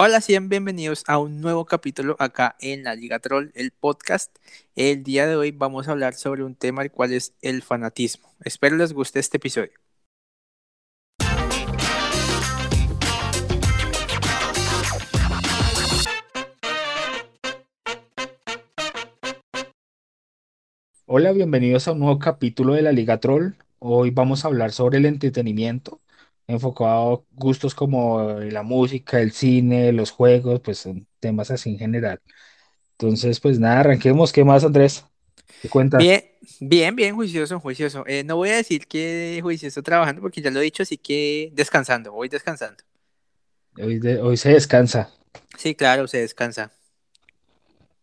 Hola, sean bienvenidos a un nuevo capítulo acá en la Liga Troll, el podcast. El día de hoy vamos a hablar sobre un tema el cual es el fanatismo. Espero les guste este episodio. Hola, bienvenidos a un nuevo capítulo de la Liga Troll. Hoy vamos a hablar sobre el entretenimiento, enfocado a gustos como la música, el cine, los juegos, pues son temas así en general. Entonces, pues nada, arranquemos. ¿Qué más, Andrés? ¿Qué cuentas? Bien, bien, bien, juicioso, juicioso. Eh, no voy a decir que juicioso trabajando porque ya lo he dicho, así que descansando, voy descansando. Hoy, de- hoy se descansa. Sí, claro, se descansa.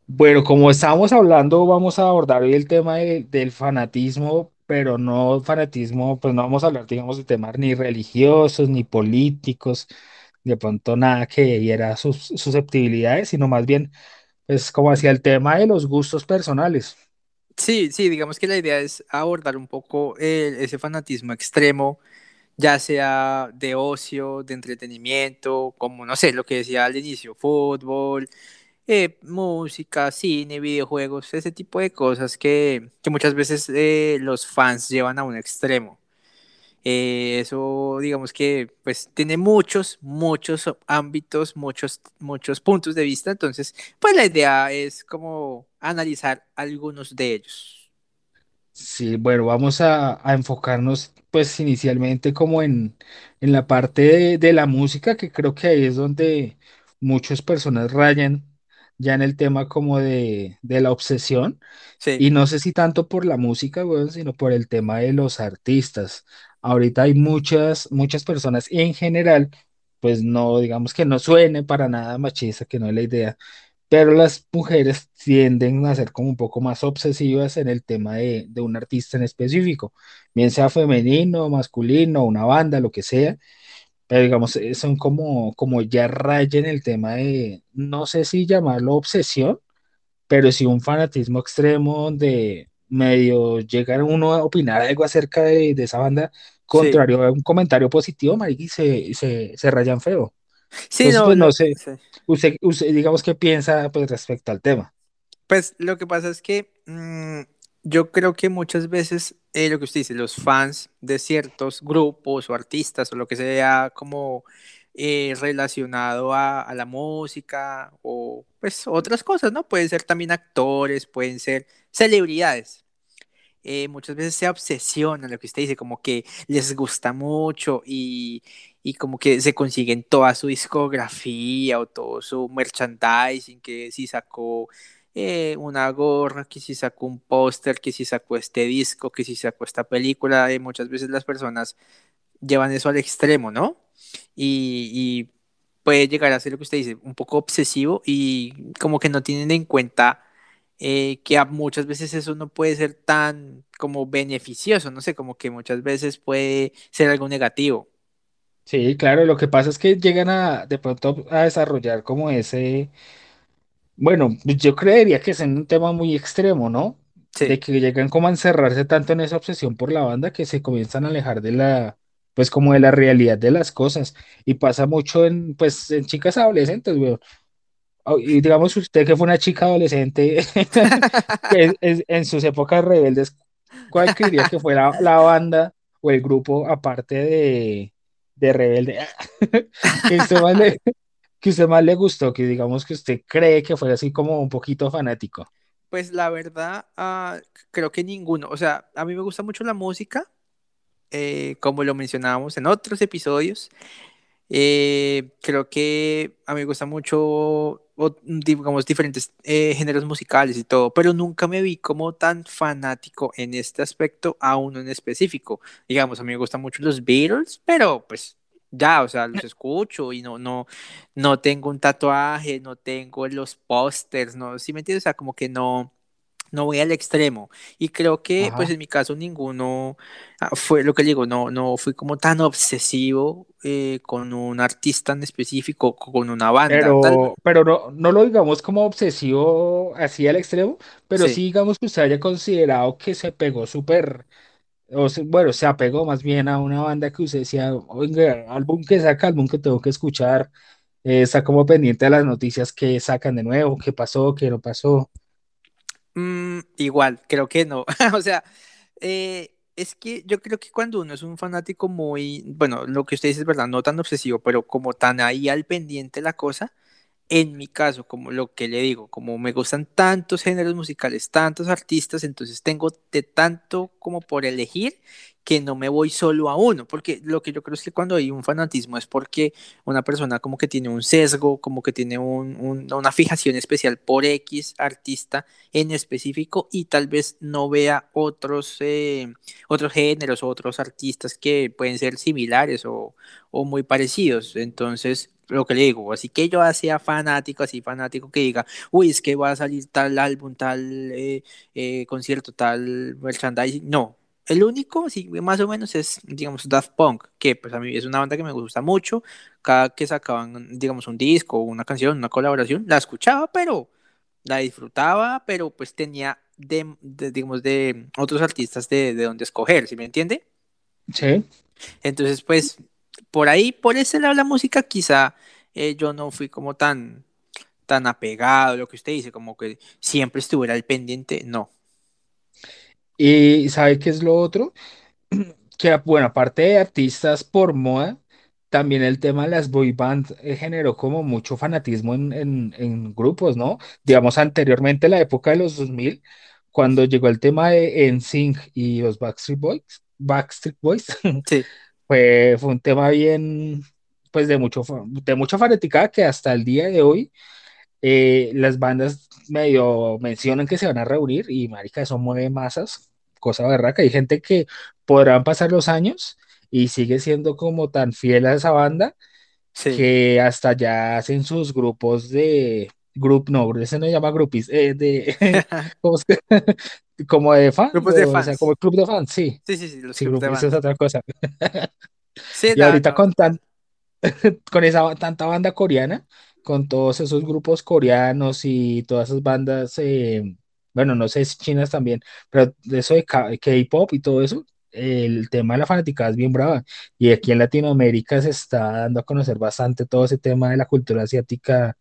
Bueno, como estábamos hablando, vamos a abordar hoy el tema de- del fanatismo, pero no fanatismo, pues no vamos a hablar, digamos, de temas ni religiosos, ni políticos, de pronto nada que hiera sus susceptibilidades, sino más bien, pues como hacia el tema de los gustos personales. Sí, sí, digamos que la idea es abordar un poco el- ese fanatismo extremo, ya sea de ocio, de entretenimiento, como no sé, lo que decía al inicio, fútbol, eh, música, cine, videojuegos, ese tipo de cosas que, que muchas veces eh, los fans llevan a un extremo. Eh, eso, digamos que, pues, tiene muchos, muchos ámbitos, muchos, muchos puntos de vista. Entonces, pues, la idea es como analizar algunos de ellos. Sí, bueno, vamos a, enfocarnos pues inicialmente como en, en la parte de, de la música, que creo que ahí es donde muchas personas rayan ya en el tema como de, de la obsesión. Sí, Y no sé si tanto por la música, weón, sino por el tema de los artistas. Ahorita hay muchas, muchas personas y en general, pues no, digamos que no suene para nada machista, que no es la idea, pero las mujeres tienden a ser como un poco más obsesivas en el tema de, de un artista en específico, bien sea femenino, masculino, una banda, lo que sea, pero digamos, eh, son como, como ya rayan el tema de, no sé si llamarlo obsesión pero sí un fanatismo extremo donde medio llega uno a opinar algo acerca de, de esa banda, sí. contrario a un comentario positivo, marica, y se, se, se rayan feo. Sí, Entonces, no, pues lo- no sé, sí. usted, usted digamos qué piensa pues respecto al tema. Pues lo que pasa es que mm, yo creo que muchas veces eh, lo que usted dice, los fans de ciertos grupos o artistas o lo que sea como eh, relacionado a, la música o pues otras cosas, ¿no? Pueden ser también actores, pueden ser celebridades. eh, muchas veces se obsesionan, lo que usted dice, como que les gusta mucho y, y como que se consiguen toda su discografía o todo su merchandising, que si sacó eh, una gorra, que si sacó un póster, que si sacó este disco, que si sacó esta película, y muchas veces las personas llevan eso al extremo, ¿no? Y, y puede llegar a ser lo que usted dice, un poco obsesivo y como que no tienen en cuenta eh, que a muchas veces eso no puede ser tan como beneficioso, no sé, como que muchas veces puede ser algo negativo. Sí, claro, lo que pasa es que llegan a de pronto a desarrollar como ese, bueno, yo creería que es un tema muy extremo, ¿no? De Sí, que llegan como a encerrarse tanto en esa obsesión por la banda que se comienzan a alejar de la, pues como de la realidad de las cosas. Y pasa mucho en, pues, en chicas adolescentes. Oh, Y digamos usted que fue una chica adolescente es- en sus épocas rebeldes, ¿cuál creería que fue la, la banda o el grupo aparte de, de Rebelde que usted más le, que usted más le gustó, que digamos que usted cree que fue así como un poquito fanático? pues la verdad, ah, creo que ninguno, o sea, a mí me gusta mucho la música, eh, como lo mencionábamos en otros episodios, Eh, creo que a mí me gusta mucho, digamos, diferentes eh, géneros musicales y todo, pero nunca me vi como tan fanático en este aspecto a uno en específico. Digamos, a mí me gustan mucho los Beatles, pero pues ya, o sea, los escucho y no, no, no tengo un tatuaje, no tengo los pósters, no, ¿sí me entiendes? O sea, como que no no voy al extremo. Y creo que, pues en mi caso, ninguno ah, fue lo que digo, no, no fui como tan obsesivo eh, con un artista en específico, con una banda. Tal Pero, pero no, no lo digamos como obsesivo así al extremo, pero sí sí. digamos que usted haya considerado que se pegó súper O se- bueno, se apegó más bien a una banda que usted decía, oiga, álbum que saca, álbum que tengo que escuchar, eh, está como pendiente de las noticias que sacan de nuevo, qué pasó, qué no pasó. Mm, igual, creo que no. o sea, eh, es que yo creo que cuando uno es un fanático muy, bueno, lo que usted dice es verdad, no tan obsesivo, pero como tan ahí al pendiente la cosa, en mi caso, como lo que le digo, como me gustan tantos géneros musicales, tantos artistas, entonces tengo de tanto como por elegir que no me voy solo a uno, porque lo que yo creo es que cuando hay un fanatismo es porque una persona como que tiene un sesgo, como que tiene un, un, una fijación especial por X artista en específico y tal vez no vea otros, eh, otros géneros o otros artistas que pueden ser similares o, o muy parecidos. Entonces, lo que le digo, así que yo sea fanático, así fanático que diga, uy, es que va a salir tal álbum, tal eh, eh, concierto, tal merchandising, no. El único, sí, más o menos es, digamos, Daft Punk, que pues a mí es una banda que me gusta mucho. Cada que sacaban, digamos, un disco, una canción, una colaboración, la escuchaba, pero la disfrutaba, pero pues tenía, de, digamos, de otros artistas de, de donde escoger, ¿sí me entiende? Sí. Entonces, pues por ahí, por ese lado la música, quizá eh, yo no fui como tan, tan apegado a lo que usted dice, como que siempre estuviera al pendiente, no. Y ¿sabe qué es lo otro? Que, bueno, aparte de artistas por moda, también el tema de las boy bands eh, generó como mucho fanatismo en, en, en grupos, ¿no? Digamos, anteriormente, la época de los 2000, cuando llegó el tema de NSYNC y los Backstreet Boys, Backstreet Boys, sí, fue, fue un tema bien, pues de mucho, de mucha fanaticada que hasta el día de hoy eh, las bandas medio mencionan que se van a reunir y marica, eso mueve masas, cosa berraca. Hay gente que podrán pasar los años y sigue siendo como tan fiel a esa banda sí. que hasta ya hacen sus grupos de grup, no, ese no se llama grupis, eh, de. como de fan, Grupos de o sea, como fans. el club de fans, sí, Sí, sí, sí, los sí, clubs de es fans. otra cosa. Sí, Y ahorita no, con tan, con esa tanta banda coreana, con todos esos grupos coreanos y todas esas bandas, eh, bueno, no sé si chinas también, pero eso de K-pop y todo eso, el tema de la fanaticada es bien brava. Y aquí en Latinoamérica se está dando a conocer bastante todo ese tema de la cultura asiática,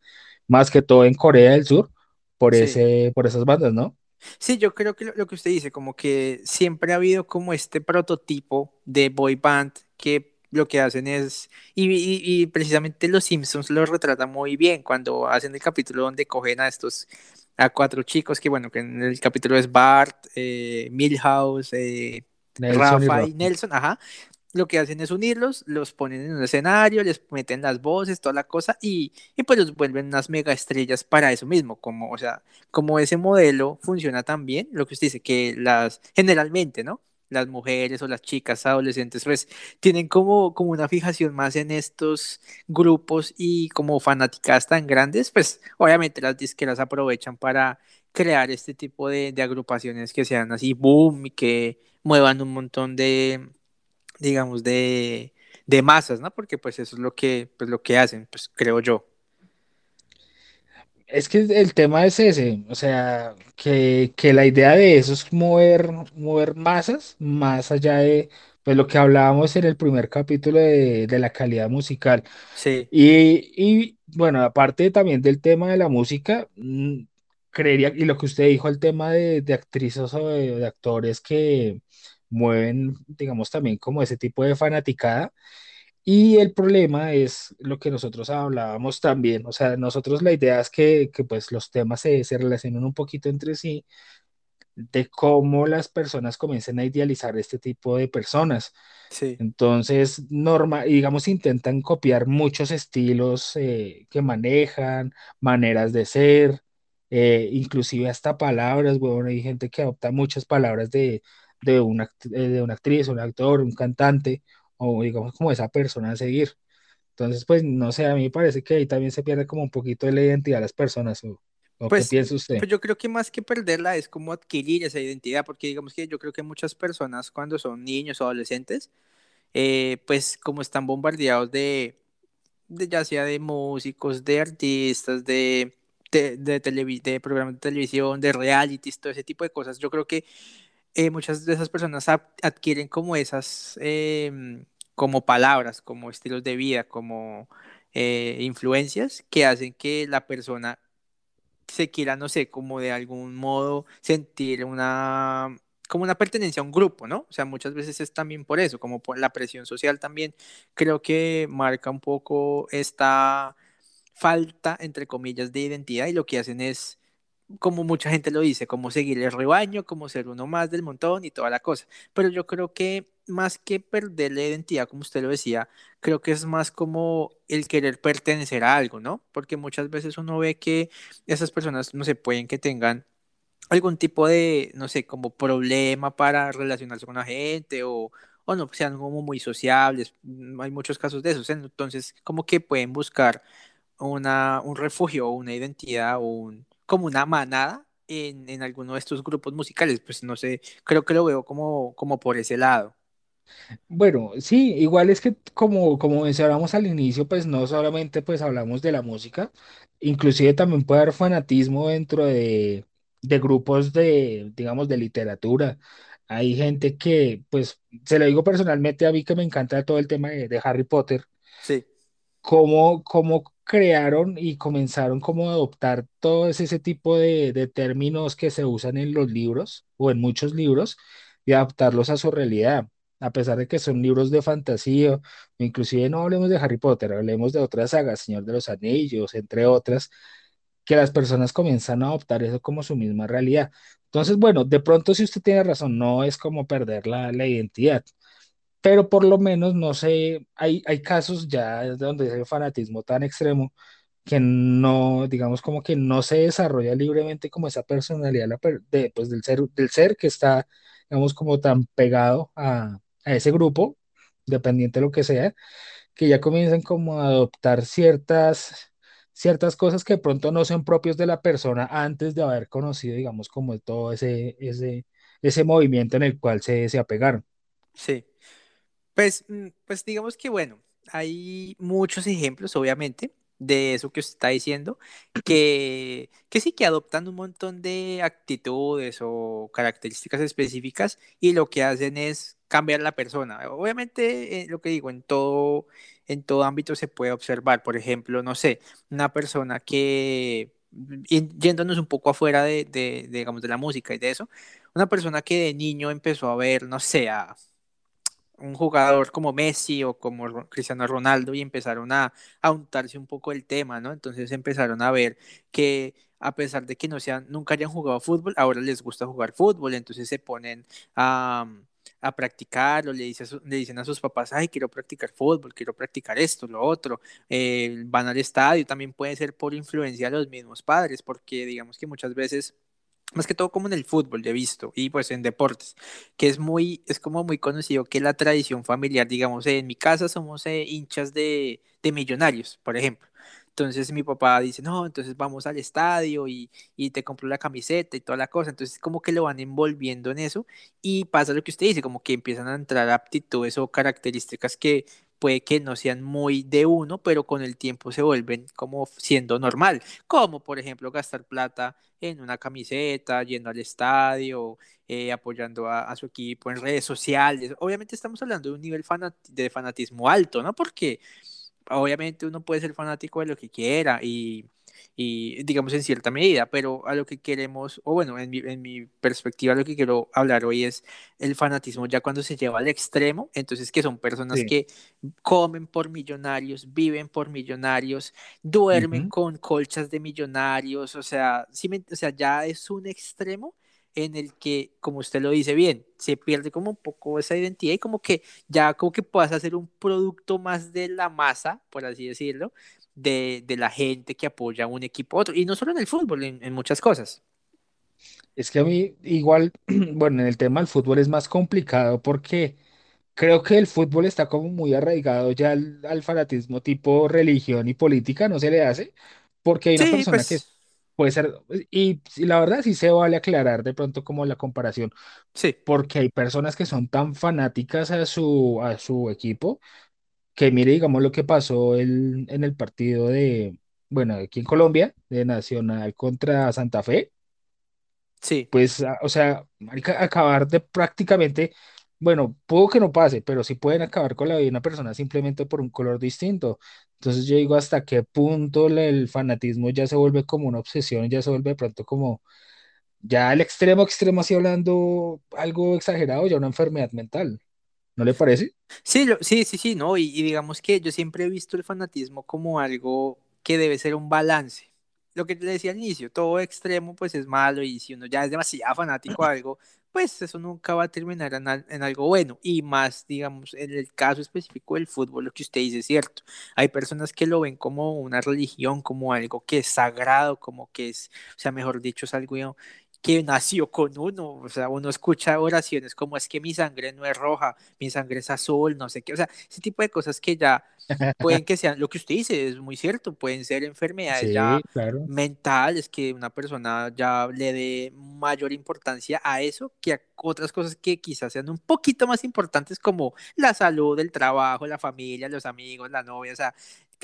más que todo en Corea del Sur, por sí. ese, por esas bandas, ¿no? Sí, yo creo que lo, que usted dice, como que siempre ha habido como este prototipo de boy band que lo que hacen es, y, y- y precisamente los Simpsons lo retratan muy bien cuando hacen el capítulo donde cogen a estos, a cuatro chicos, que bueno, que en el capítulo es Bart, eh, Milhouse, eh, Nelson y Rafa y Nelson, ajá, lo que hacen es unirlos, los ponen en un escenario, les meten las voces, toda la cosa, y, y pues los vuelven unas mega estrellas para eso mismo, como, o sea, como ese modelo funciona tan bien, lo que usted dice, que las, generalmente, ¿no? Las mujeres o las chicas adolescentes, pues tienen como, como una fijación más en estos grupos y como fanáticas tan grandes, pues obviamente las disqueras aprovechan para crear este tipo de, de agrupaciones que sean así boom y que muevan un montón de, digamos, de, de masas, ¿no? Porque pues eso es lo que, pues, lo que hacen, pues creo yo. Es que el tema es ese, o sea, que, que la idea de eso es mover, mover masas, más allá de pues, lo que hablábamos en el primer capítulo de, de la calidad musical. Sí, Y, y bueno, aparte también del tema de la música, mm, creería, y lo que usted dijo, el tema de, de actrices o de, de actores que mueven, digamos, también como ese tipo de fanaticada y el problema es lo que nosotros hablábamos también, o sea, nosotros la idea es que, que pues los temas se, se relacionen un poquito entre sí, de cómo las personas comiencen a idealizar este tipo de personas. sí. Entonces, norma, digamos, intentan copiar muchos estilos eh, que manejan, maneras de ser, eh, inclusive hasta palabras, bueno, hay gente que adopta muchas palabras de, de una, eh, de una actriz, un actor, un cantante, o digamos como esa persona a seguir. Entonces, pues, no sé, a mí me parece que ahí también se pierde como un poquito de la identidad de las personas, o, o qué Pues, piensa usted. pues yo creo que más que perderla es como adquirir esa identidad, porque digamos que yo creo que muchas personas cuando son niños o adolescentes, eh, pues como están bombardeados de, de ya sea de músicos, de artistas, de, de, de, de programas de televisión, de realities, todo ese tipo de cosas, yo creo que eh, muchas de esas personas adquieren como esas, em, como palabras, como estilos de vida, como eh, influencias que hacen que la persona se quiera, no sé, como de algún modo sentir una como una pertenencia a un grupo, ¿no? O sea, muchas veces es también por eso, como por la presión social también, creo que marca un poco esta falta, entre comillas, de identidad y lo que hacen es, como mucha gente lo dice, como seguir el rebaño, como ser uno más del montón y toda la cosa. Pero yo creo que más que perder la identidad, como usted lo decía, creo que es más como el querer pertenecer a algo, ¿no? Porque muchas veces uno ve que esas personas, no se pueden que tengan algún tipo de, no sé, como problema para relacionarse con la gente o, o no, sean como muy sociables. Mm, Hay muchos casos de esos. Entonces, como que pueden buscar una, un refugio o una identidad o un, como una manada en, en alguno de estos grupos musicales. Pues no sé, creo que lo veo como, como por ese lado. Bueno, sí, igual es que como, como mencionamos al inicio, pues no solamente pues hablamos de la música, inclusive también puede haber fanatismo dentro de, de grupos de, digamos, de literatura. Hay gente que, pues, se lo digo personalmente a mí que me encanta todo el tema de, de Harry Potter, Sí, cómo, cómo crearon y comenzaron como a adoptar todo ese, tipo de, de términos que se usan en los libros o en muchos libros y adaptarlos a su realidad. A pesar de que son libros de fantasía, inclusive no hablemos de Harry Potter, hablemos de otras sagas, Señor de los Anillos, entre otras, que las personas comienzan a adoptar eso como su misma realidad. Entonces, bueno, de pronto si usted tiene razón, no es como perder la, la identidad, pero por lo menos, no sé, hay, hay casos ya donde ese fanatismo tan extremo que no, digamos, como que no se desarrolla libremente como esa personalidad de, pues, del ser, del ser que está, digamos, como tan pegado a, a ese grupo, dependiente de lo que sea, que ya comienzan como a adoptar ciertas, ciertas cosas que de pronto no son propios de la persona antes de haber conocido, digamos, como todo ese, ese, ese movimiento en el cual se, se apegaron. sí. Pues, mm, pues digamos que bueno, hay muchos ejemplos, obviamente, de eso que usted está diciendo, que, que sí que adoptan un montón de actitudes o características específicas y lo que hacen es cambiar la persona. Obviamente, eh, lo que digo, en todo, en todo ámbito se puede observar. Por ejemplo, no sé, una persona que, yéndonos un poco afuera de, de, de, digamos, de la música y de eso, una persona que de niño empezó a ver, no sé, a un jugador como Messi o como Cristiano Ronaldo y empezaron a, a untarse un poco el tema, ¿no? Entonces empezaron a ver que a pesar de que no sean, nunca hayan jugado fútbol, ahora les gusta jugar fútbol, entonces se ponen a, a practicar o le, dice su- le dicen a sus papás, ay, quiero practicar fútbol, quiero practicar esto, lo otro, eh, van al estadio, también puede ser por influencia de los mismos padres, porque digamos que muchas veces más que todo como en el fútbol, yo he visto, y pues en deportes, que es muy, es como muy conocido que la tradición familiar, digamos, en mi casa somos eh, hinchas de, de Millonarios, por ejemplo. Entonces mi papá dice, no, entonces vamos al estadio y, y te compro la camiseta y toda la cosa. Entonces como que lo van envolviendo en eso y pasa lo que usted dice, como que empiezan a entrar aptitudes o características que puede que no sean muy de uno, pero con el tiempo se vuelven como siendo normal, como por ejemplo gastar plata en una camiseta, yendo al estadio, eh, apoyando a, su equipo en redes sociales. Obviamente estamos hablando de un nivel de fanatismo alto, ¿no? Porque obviamente uno puede ser fanático de lo que quiera y, y digamos en cierta medida, pero a lo que queremos, o bueno, en mi, en mi perspectiva lo que quiero hablar hoy es el fanatismo ya cuando se lleva al extremo, entonces que son personas Sí. que comen por millonarios, viven por millonarios, duermen Ujú. con colchas de millonarios, o sea, sí me- o sea, ya es un extremo en el que, como usted lo dice bien, se pierde como un poco esa identidad y como que ya como que puedas hacer un producto más de la masa, por así decirlo, de, de la gente que apoya a un equipo a otro, y no solo en el fútbol, en, en muchas cosas. Es que a mí igual, bueno, en el tema del fútbol es más complicado porque creo que el fútbol está como muy arraigado ya al, al fanatismo tipo religión y política, no se le hace, porque hay una Sí, persona que pues puede ser, y, y la verdad sí se vale aclarar de pronto como la comparación, sí, porque hay personas que son tan fanáticas a su, a su equipo que mire, digamos, lo que pasó el- en el partido de, bueno, aquí en Colombia, de Nacional contra Santa Fe sí, pues, a- o sea, acabar de prácticamente bueno, puedo que no pase, pero sí pueden acabar con la vida de una persona simplemente por un color distinto. Entonces yo digo hasta qué punto el fanatismo ya se vuelve como una obsesión, ya se vuelve de pronto como ya el extremo extremo así hablando algo exagerado, ya una enfermedad mental. ¿No le parece? Sí, lo- sí, sí, sí, no, y, y digamos que yo siempre he visto el fanatismo como algo que debe ser un balance. Lo que te decía al inicio, todo extremo pues es malo y si uno ya es demasiado fanático a algo, pues eso nunca va a terminar en, en algo bueno. Y más, digamos, en el caso específico del fútbol, lo que usted dice es cierto. Hay personas que lo ven como una religión, como algo que es sagrado, como que es, o sea, mejor dicho, es algo que nació con uno, o sea, uno escucha oraciones como es que mi sangre no es roja, mi sangre es azul, no sé qué, o sea, ese tipo de cosas que ya pueden que sean, lo que usted dice es muy cierto, pueden ser enfermedades Sí, ya claro. mentales, que una persona ya le dé mayor importancia a eso que a otras cosas que quizás sean un poquito más importantes como la salud, el trabajo, la familia, los amigos, la novia, o sea,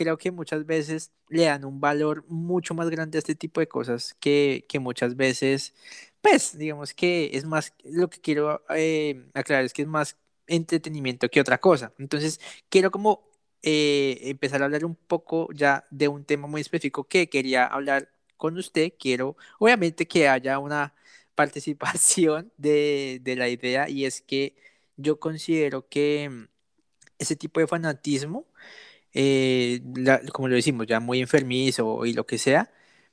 creo que muchas veces le dan un valor mucho más grande a este tipo de cosas que, que muchas veces, pues, digamos que es más, lo que quiero eh, aclarar es que es más entretenimiento que otra cosa. Entonces, quiero como eh, empezar a hablar un poco ya de un tema muy específico que quería hablar con usted. Quiero, obviamente, que haya una participación de, de la idea y es que yo considero que mm, ese tipo de fanatismo eh, la- como lo decimos, ya muy enfermizo y lo que sea,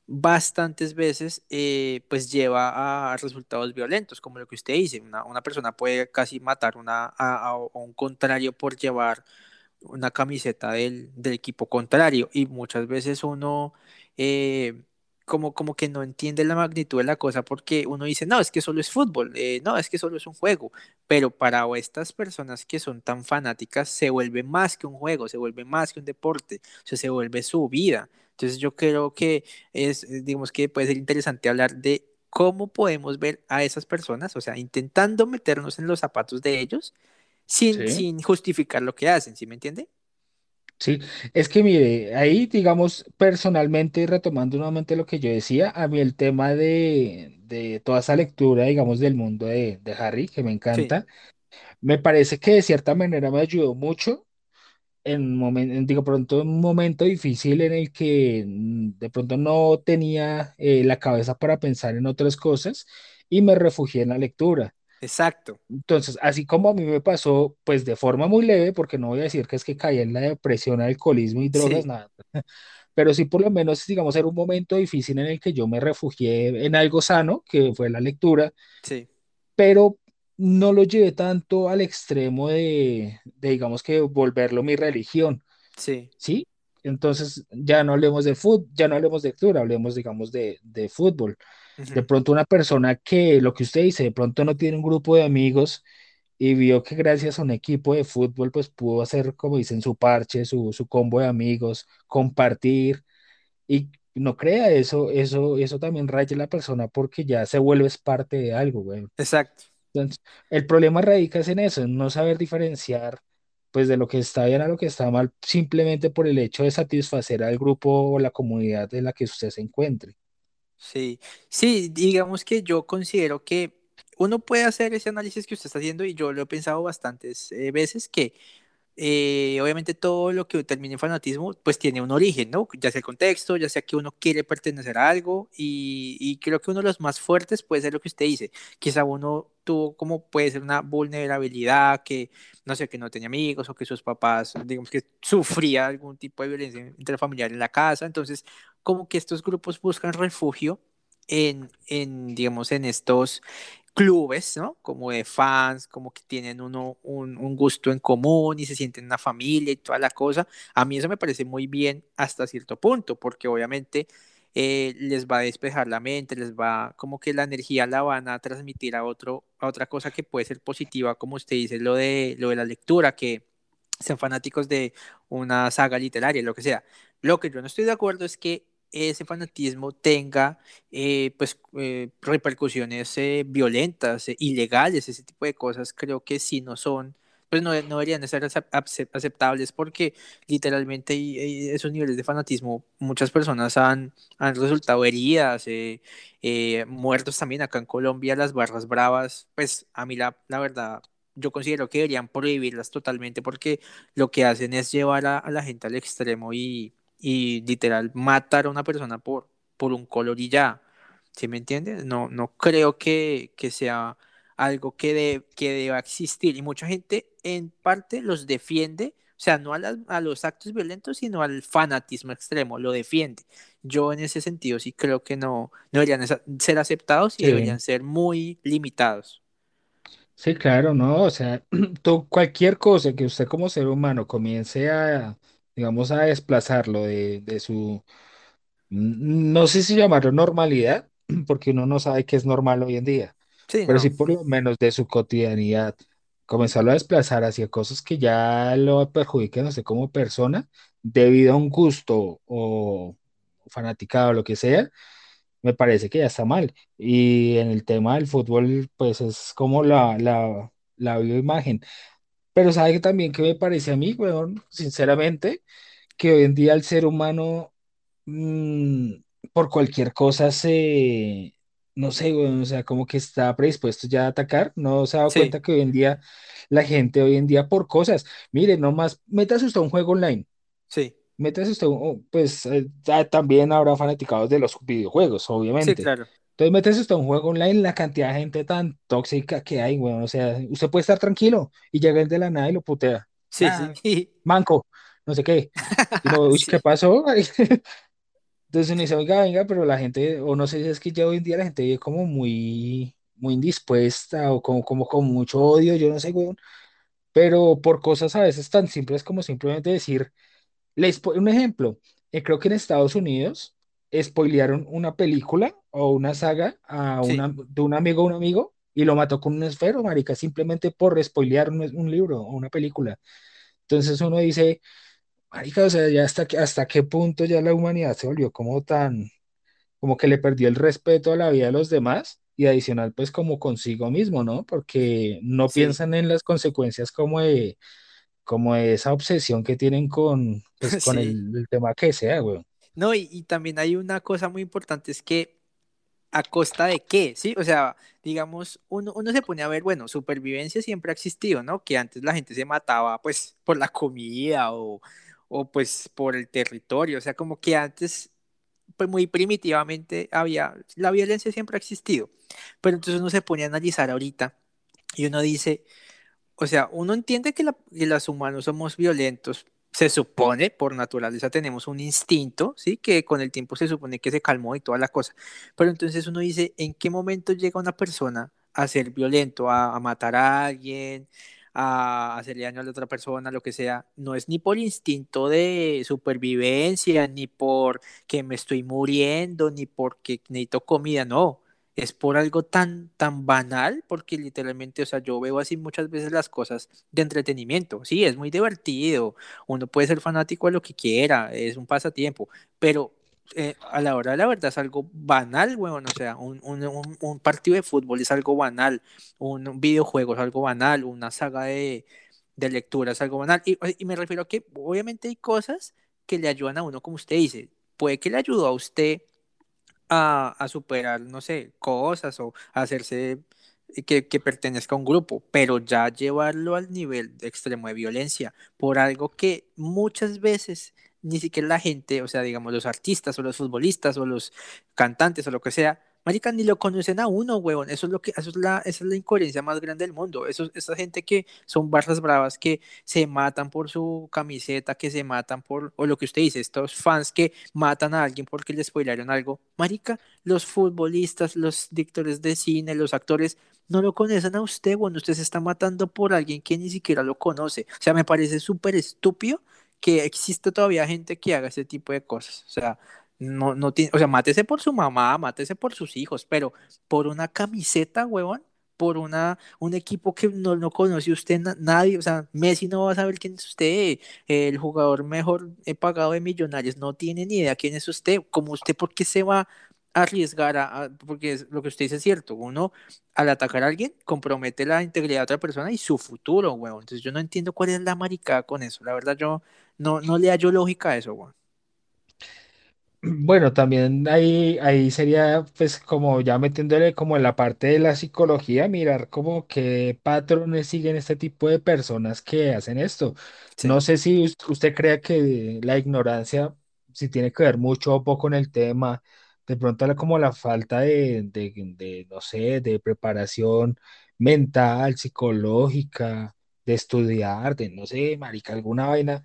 bastantes veces eh, pues lleva a resultados violentos, como lo que usted dice, una, una persona puede casi matar una, a, a- a un contrario por llevar una camiseta del, del equipo contrario y muchas veces uno eh, como, como que no entiende la magnitud de la cosa porque uno dice, no, es que solo es fútbol, eh, no, es que solo es un juego, pero para estas personas que son tan fanáticas se vuelve más que un juego, se vuelve más que un deporte, o sea, se vuelve su vida. Entonces yo creo que es, eh, digamos que puede ser interesante hablar de cómo podemos ver a esas personas, o sea, intentando meternos en los zapatos de ellos sin, Sí. sin justificar lo que hacen, ¿sí me entiende? Sí, es que mire, ahí digamos personalmente, retomando nuevamente lo que yo decía, a mí el tema de, de toda esa lectura, digamos, del mundo de, de Harry, que me Sí, encanta, me parece que de cierta manera me ayudó mucho en, momen- en, digo, pronto un momento difícil en el que mm, de pronto no tenía eh, la cabeza para pensar en otras cosas y me refugié en la lectura. Exacto. Entonces, así como a mí me pasó, pues de forma muy leve, porque no voy a decir que es que caí en la depresión, alcoholismo y drogas, Sí, nada, pero sí por lo menos, digamos, era un momento difícil en el que yo me refugié en algo sano, que fue la lectura, sí, pero no lo llevé tanto al extremo de, de digamos que volverlo mi religión, sí. ¿sí? Entonces, ya no hablemos de fútbol, ya no hablemos de lectura, hablemos, digamos, de, de fútbol. De pronto una persona que, lo que usted dice, de pronto no tiene un grupo de amigos y vio que gracias a un equipo de fútbol, pues pudo hacer, como dicen, su parche, su, su combo de amigos, compartir y no crea eso, eso, eso también raya a la persona porque ya se vuelve es parte de algo, güey. Exacto. Entonces, el problema radica es en eso, en no saber diferenciar, pues, de lo que está bien a lo que está mal, simplemente por el hecho de satisfacer al grupo o la comunidad en la que usted se encuentre. Sí, sí, digamos que yo considero que uno puede hacer ese análisis que usted está haciendo y yo lo he pensado bastantes eh, veces que eh, obviamente todo lo que termina en fanatismo pues tiene un origen, ¿no? Ya sea el contexto, ya sea que uno quiere pertenecer a algo y, y creo que uno de los más fuertes puede ser lo que usted dice, quizá uno tuvo como puede ser una vulnerabilidad, que no sé, que no tenía amigos o que sus papás, digamos que sufría algún tipo de violencia intrafamiliar en la casa, entonces como que estos grupos buscan refugio en, en digamos, en estos clubes, ¿no? Como de fans, como que tienen uno un, gusto en común y se sienten una familia y toda la cosa. A mí eso me parece muy bien hasta cierto punto, porque obviamente eh, les va a despejar la mente, les va, como que la energía la van a transmitir a otro, a otra cosa que puede ser positiva, como usted dice, lo de, lo de la lectura, que sean fanáticos de una saga literaria, lo que sea. Lo que yo no estoy de acuerdo es que ese fanatismo tenga eh, pues eh, repercusiones eh, violentas, eh, ilegales, ese tipo de cosas, creo que sí no son, pues no, no deberían de ser acep- acep- aceptables porque literalmente esos niveles de fanatismo muchas personas han, han resultado heridas, eh, eh, muertos también acá en Colombia, las barras bravas, pues a mí la, la verdad yo considero que deberían prohibirlas totalmente porque lo que hacen es llevar a, a la gente al extremo y, y literal matar a una persona por, por un color y ya. ¿Sí me entiendes? No, no creo que, que sea algo que, de, que deba existir y mucha gente en parte los defiende, o sea, no a, las, a los actos violentos, sino al fanatismo extremo, lo defiende. Yo en ese sentido sí creo que no, no deberían ser aceptados y Sí, deberían ser muy limitados. sí, claro, ¿no? O sea, tú, cualquier cosa que usted como ser humano comience a, digamos, a desplazarlo de, de su, no sé si llamarlo normalidad, porque uno no sabe qué es normal hoy en día, Sí, pero sí no, por lo menos de su cotidianidad, comenzarlo a desplazar hacia cosas que ya lo perjudiquen a usted como persona, debido a un gusto o fanaticado o lo que sea me parece que ya está mal. Y en el tema del fútbol, pues es como la, la, la bioimagen. Pero sabe que también que me parece a mí, weón, sinceramente, que hoy en día el ser humano, mm, por cualquier cosa se, no sé, weón, o sea, como que está predispuesto ya a atacar. No se ha dado sí, cuenta que hoy en día, la gente hoy en día por cosas, mire, nomás, métase usted a un juego online. sí, Métase usted, un- pues eh, también habrá fanaticados de los videojuegos, sí, obviamente. claro. Entonces, métase usted a un juego online, la cantidad de gente tan tóxica que hay, weón. O sea, usted puede estar tranquilo y llega el de la nada y lo putea. Sí, Ah, sí, manco, no sé qué. Y uy, ¿qué sí, pasó? Entonces uno dice, oiga, venga, pero la gente, o no sé si es que ya hoy en día la gente vive como muy, muy indispuesta o como, como con mucho odio, yo no sé, weón. Pero por cosas a veces tan simples como simplemente decir les, un ejemplo, eh, creo que en Estados Unidos spoilearon una película o una saga a sí, una, de un amigo a un amigo y lo mató con un esfero, marica, simplemente por spoilear un, un libro o una película. Entonces uno dice, marica, o sea, ya hasta, hasta qué punto ya la humanidad se volvió como tan, como que le perdió el respeto a la vida de los demás y adicional pues como consigo mismo, ¿no? Porque no sí, piensan en las consecuencias como de como de esa obsesión que tienen con, pues, con sí. el, el tema que sea, güey. No, y, y también hay una cosa muy importante, es que ¿A costa de qué? ¿Sí? O sea, digamos, uno, uno se pone a ver, bueno, supervivencia siempre ha existido, ¿no? Que antes la gente se mataba, pues, por la comida o, o pues, por el territorio. O sea, como que antes, pues, muy primitivamente había, la violencia siempre ha existido. Pero entonces uno se pone a analizar ahorita y uno dice, o sea, uno entiende que, la- que los humanos somos violentos, se supone, por naturaleza tenemos un instinto, ¿sí? Que con el tiempo se supone que se calmó y toda la cosa. Pero entonces uno dice, ¿en qué momento llega una persona a ser violento, a, a matar a alguien, a hacerle daño a la otra persona, lo que sea? No es ni por instinto de supervivencia, ni por que me estoy muriendo, ni porque necesito comida, no es por algo tan, tan banal, porque literalmente, o sea, yo veo así muchas veces las cosas de entretenimiento. Sí, es muy divertido, uno puede ser fanático de lo que quiera, es un pasatiempo, pero eh, a la hora de la verdad es algo banal, weón, o sea, un, un, un, partido de fútbol es algo banal, un, un videojuego es algo banal, una saga de, de lectura es algo banal, y, y me refiero a que obviamente hay cosas que le ayudan a uno, como usted dice, puede que le ayudó a usted a, a superar, no sé, cosas o hacerse que, que pertenezca a un grupo, pero ya llevarlo al nivel de extremo de violencia por algo que muchas veces ni siquiera la gente, o sea, digamos, los artistas o los futbolistas o los cantantes o lo que sea, marica, ni lo conocen a uno, huevón. Eso es lo que, eso es la, esa es la incoherencia más grande del mundo. Eso, esa gente que son barras bravas que se matan por su camiseta, que se matan por, o lo que usted dice, estos fans que matan a alguien porque les spoilaron algo. Marica, los futbolistas, los directores de cine, los actores, no lo conocen a usted, bueno, usted se está matando por alguien que ni siquiera lo conoce. O sea, me parece súper estúpido que existe todavía gente que haga ese tipo de cosas. O sea, no, no tiene, o sea, mátese por su mamá, mátese por sus hijos, pero por una camiseta, huevón, por una, un equipo que no, no conoce usted na- nadie, o sea, Messi no va a saber quién es usted, el jugador mejor eh, pagado de Millonarios no tiene ni idea quién es usted, como usted, ¿por qué se va a arriesgar a, porque lo que usted dice es cierto, uno al atacar a alguien compromete la integridad de otra persona y su futuro, huevón, entonces yo no entiendo cuál es la maricada con eso, la verdad yo no, no le hallo lógica a eso, huevón. Bueno, también ahí, ahí sería pues como ya metiéndole como en la parte de la psicología, mirar como qué patrones siguen este tipo de personas que hacen esto. No Sí, sé si us- usted crea que la ignorancia, si tiene que ver mucho o poco en el tema, de pronto la- como la falta de, de, de, no sé, de preparación mental, psicológica, de estudiar, de no sé, marica, alguna vaina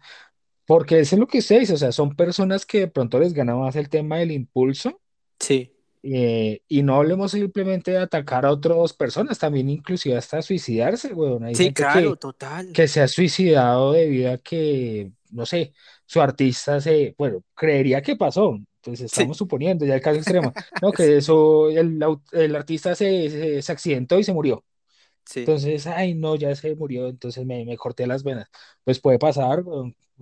porque eso es lo que usted dice, o sea, son personas que de pronto les gana más el tema del impulso sí, eh, y no hablemos simplemente de atacar a otras personas, también inclusive hasta suicidarse, weón. Hay sí, que, claro, total. que se ha suicidado debido a que, no sé, su artista se, bueno, creería que pasó, Sí, estamos suponiendo ya el caso extremo, ¿no? Que eso, el, el artista se, se, se accidentó y se murió. Sí. Entonces, ay, no, ya se murió, entonces me, me corté las venas. Pues puede pasar.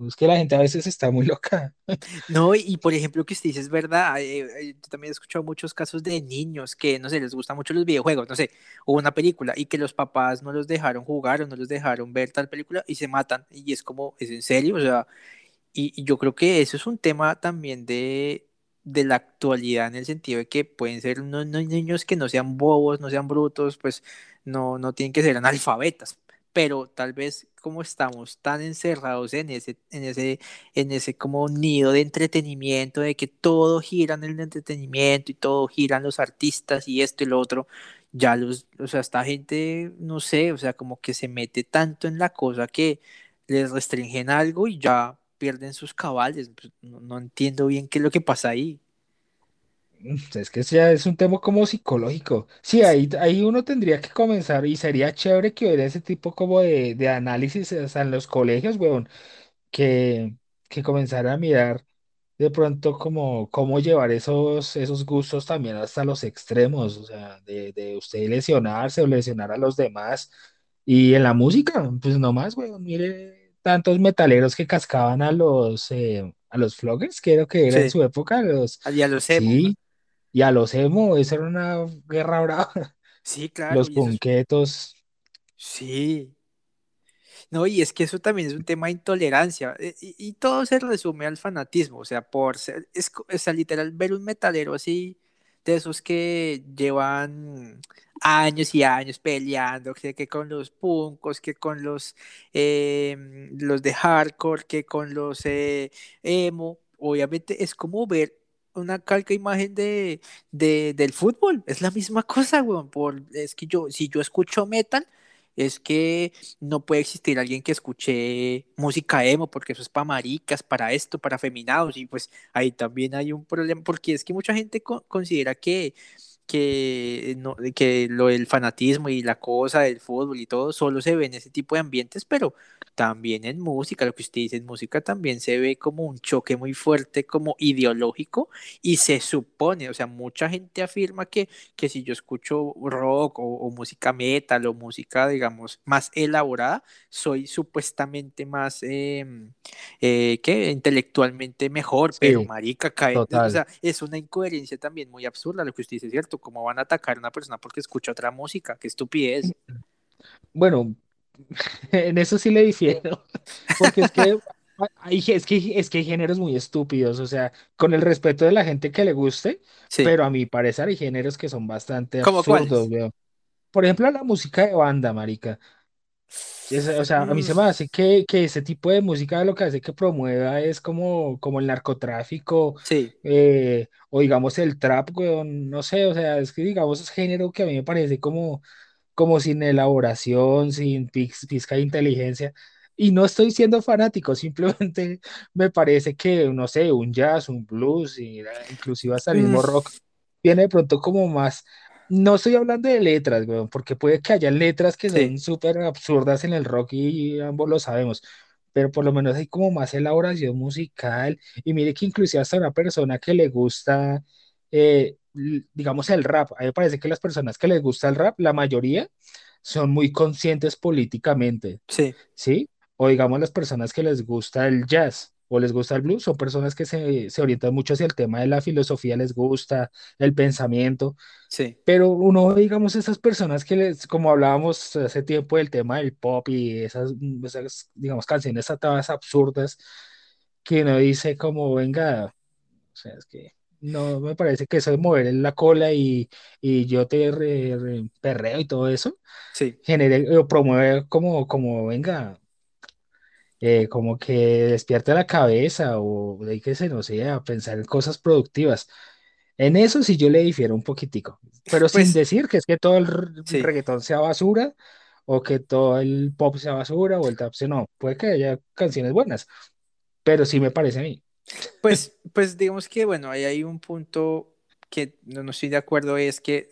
Es que la gente a veces está muy loca. No, y, y por ejemplo, que usted dice es verdad, eh, eh, yo también he escuchado muchos casos de niños que, no sé, les gustan mucho los videojuegos, no sé, o una película, y que los papás no los dejaron jugar o no los dejaron ver tal película y se matan, y es como, ¿es en serio? O sea, y, y yo creo que eso es un tema también de, de la actualidad en el sentido de que pueden ser unos, unos niños que no sean bobos, no sean brutos, pues no, no tienen que ser analfabetas, pero tal vez como estamos tan encerrados en ese, en ese, en ese como nido de entretenimiento, de que todo gira en el entretenimiento y todo gira en los artistas y esto y lo otro, ya los, o sea, esta gente, no sé, o sea, como que se mete tanto en la cosa que les restringen algo y ya pierden sus cabales. Pues, no, no entiendo bien qué es lo que pasa ahí. Mm, Es que ya es un tema como psicológico. Sí, ahí, ahí uno tendría que comenzar y sería chévere que hubiera ese tipo como de, de análisis hasta en los colegios, weón, que, que comenzara a mirar de pronto como cómo llevar esos, esos gustos también hasta los extremos, o sea, de, de usted lesionarse o lesionar a los demás. Y en la música, pues nomás, weón, mire tantos metaleros que cascaban a los, eh, a los floggers, creo que era en su época, los, ya lo emo. sí. Y a los emo, eso era una guerra brava. Sí, claro, Los y eso punquetos, Sí. No, y es que eso también es un tema de intolerancia. eh, Y, y todo se resume al fanatismo. O sea, por ser, es, o sea, literal, ver un metalero así, de esos que llevan años y años peleando, que, que con los punkos, que con los, eh, los de hardcore, que con los eh, emo. Obviamente es como ver una calca imagen de, de, del fútbol. Es la misma cosa, weón. Por, es que yo, si yo escucho metal, es que no puede existir alguien que escuche música emo porque eso es para maricas, para esto, para feminados y pues ahí también hay un problema porque es que mucha gente co- considera que que, no, que lo del fanatismo y la cosa del fútbol y todo solo se ve en ese tipo de ambientes, pero también en música, lo que usted dice en música también se ve como un choque muy fuerte, como ideológico, y se supone, o sea, mucha gente afirma que, que si yo escucho rock o, o música metal o música, digamos, más elaborada, soy supuestamente más, eh, eh, que intelectualmente mejor, pero sí, marica, cae, o sea, es una incoherencia también muy absurda lo que usted dice, ¿cierto? ¿Cómo van a atacar a una persona porque escucha otra música? Qué estupidez. Bueno, en eso sí le difiero, porque es que hay, es que es que hay géneros muy estúpidos, o sea, con el respeto de la gente que le guste, Sí. pero a mi parecer hay géneros que son bastante ¿Cómo absurdos, veo. Por ejemplo, la música de banda, marica. Es- o sea, a mí Mm, se me hace que, que ese tipo de música lo que hace que promueva es como, como el narcotráfico sí, eh, o digamos el trap, no sé, o sea, es que digamos es género que a mí me parece como, como sin elaboración, sin pizca de inteligencia. Y no estoy siendo fanático, simplemente me parece que, no sé, un jazz, un blues, y, eh, inclusive hasta el mismo mm, rock, tiene de pronto como más no estoy hablando de letras, weón, porque puede que haya letras que sí, son súper absurdas en el rock y ambos lo sabemos, pero por lo menos hay como más elaboración musical. Y mire que inclusive hasta una persona que le gusta, eh, digamos, el rap, a mí me parece que las personas que les gusta el rap, la mayoría son muy conscientes políticamente. sí, ¿sí? O digamos las personas que les gusta el jazz o les gusta el blues, son personas que se, se orientan mucho hacia el tema de la filosofía, les gusta el pensamiento, sí, pero uno, digamos, esas personas que les, como hablábamos hace tiempo del tema del pop y esas, esas digamos, canciones atadas absurdas, que uno dice como, venga. O sea, es que no me parece que eso de mover la cola y, y yo te re- re- perreo y todo eso, Sí. genere o promueve como, como venga, eh, como que despierte la cabeza o dedíquese, no sé, a pensar en cosas productivas. En eso sí yo le difiero un poquitico, pero sin Pues decir que es que todo el sí. reggaetón sea basura o que todo el pop sea basura o el trap sea, no, puede que haya canciones buenas, pero sí me parece a mí. Pues, pues digamos que, bueno, ahí hay un punto que no, no estoy de acuerdo, es que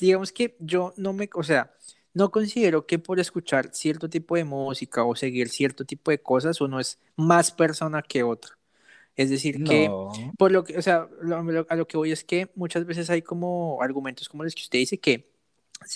digamos que yo no me, o sea, no considero que por escuchar cierto tipo de música o seguir cierto tipo de cosas uno es más persona que otro. Es decir, que por lo que, o sea, lo- lo- a lo que voy es que muchas veces hay como argumentos como los que usted dice que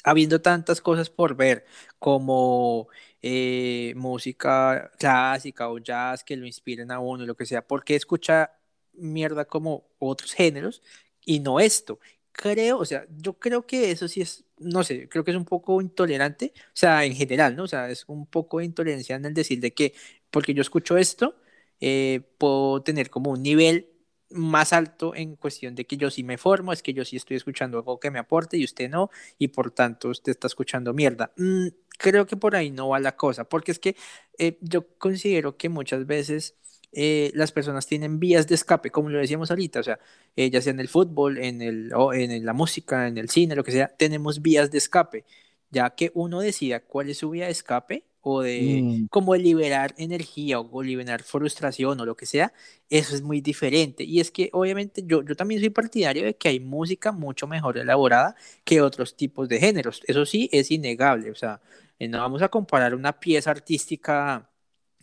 habiendo tantas cosas por ver, como eh, música clásica o jazz que lo inspiren a uno, lo que sea, ¿por qué escucha mierda como otros géneros y no esto? Creo, o sea, yo creo que eso sí es, no sé, creo que es un poco intolerante, o sea, en general, ¿no? O sea, es un poco de intolerancia en el decir de que porque yo escucho esto, eh, puedo tener como un nivel más alto en cuestión de que yo sí me formo, es que yo sí estoy escuchando algo que me aporte y usted no, y por tanto usted está escuchando mierda. Mm, creo que por ahí no va la cosa, porque es que eh, yo considero que muchas veces eh, las personas tienen vías de escape, como lo decíamos ahorita, o sea, eh, ya sea en el fútbol, en el, o en la música, en el cine, lo que sea, tenemos vías de escape, ya que uno decida cuál es su vía de escape o de mm, cómo liberar energía o liberar frustración o lo que sea, eso es muy diferente. Y es que obviamente yo, yo también soy partidario de que hay música mucho mejor elaborada que otros tipos de géneros. Eso sí es innegable. O sea, eh, no vamos a comparar una pieza artística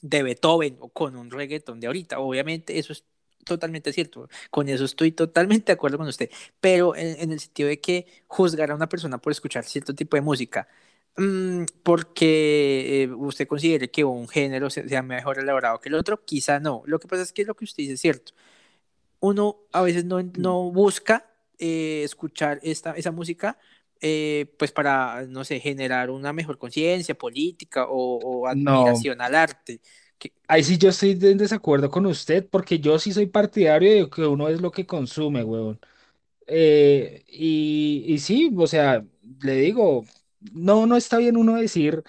de Beethoven o con un reggaetón de ahorita. Obviamente eso es totalmente cierto. Con eso estoy totalmente de acuerdo con usted. Pero en, en el sentido de que juzgar a una persona por escuchar cierto tipo de música Mm, porque eh, usted considere que un género se- sea mejor elaborado que el otro, quizá no. Lo que pasa es que lo que usted dice es cierto. Uno a veces no, no busca eh, escuchar esta, esa música eh, pues para, no sé, generar una mejor conciencia política o, o no, admiración al arte. Que, ahí sí yo estoy en desacuerdo con usted porque yo sí soy partidario de que uno es lo que consume, huevón. Eh, y, y sí, o sea, le digo, no, no está bien uno decir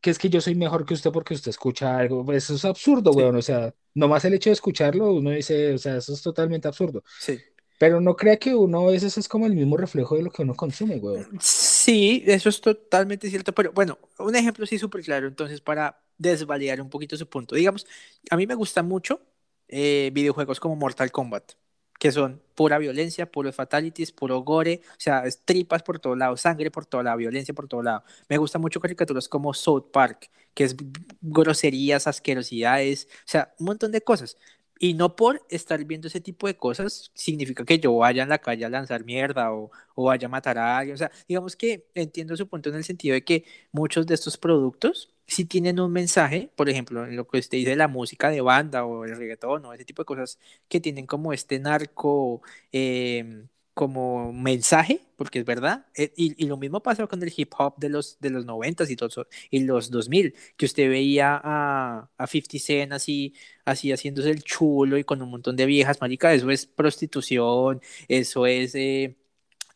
que es que yo soy mejor que usted porque usted escucha algo. Eso es absurdo, sí, weón. O sea, nomás el hecho de escucharlo, uno dice, o sea, eso es totalmente absurdo. sí. Pero no crea que uno a veces es como el mismo reflejo de lo que uno consume, weón. Sí, eso es totalmente cierto, pero bueno, un ejemplo sí súper claro, entonces para desvalidar un poquito su punto. Digamos, a mí me gustan mucho eh, videojuegos como Mortal Kombat, que son pura violencia, puros fatalities, puro gore, o sea, es tripas por todo lado, sangre por todo lado, violencia por todo lado. Me gustan mucho caricaturas como South Park, que es groserías, asquerosidades, o sea, un montón de cosas. Y no por estar viendo ese tipo de cosas significa que yo vaya en la calle a lanzar mierda o, o vaya a matar a alguien. O sea, digamos que entiendo su punto en el sentido de que muchos de estos productos sí tienen un mensaje, por ejemplo, en lo que usted dice la música de banda o el reggaetón o ese tipo de cosas que tienen como este narco eh, como mensaje, porque es verdad. Eh, y, y, lo mismo pasa con el hip hop de los, de los 90 y, todo, y los 2000, que usted veía a, a 50 Cent así, así haciéndose el chulo y con un montón de viejas, marica, eso es prostitución, eso es... Eh,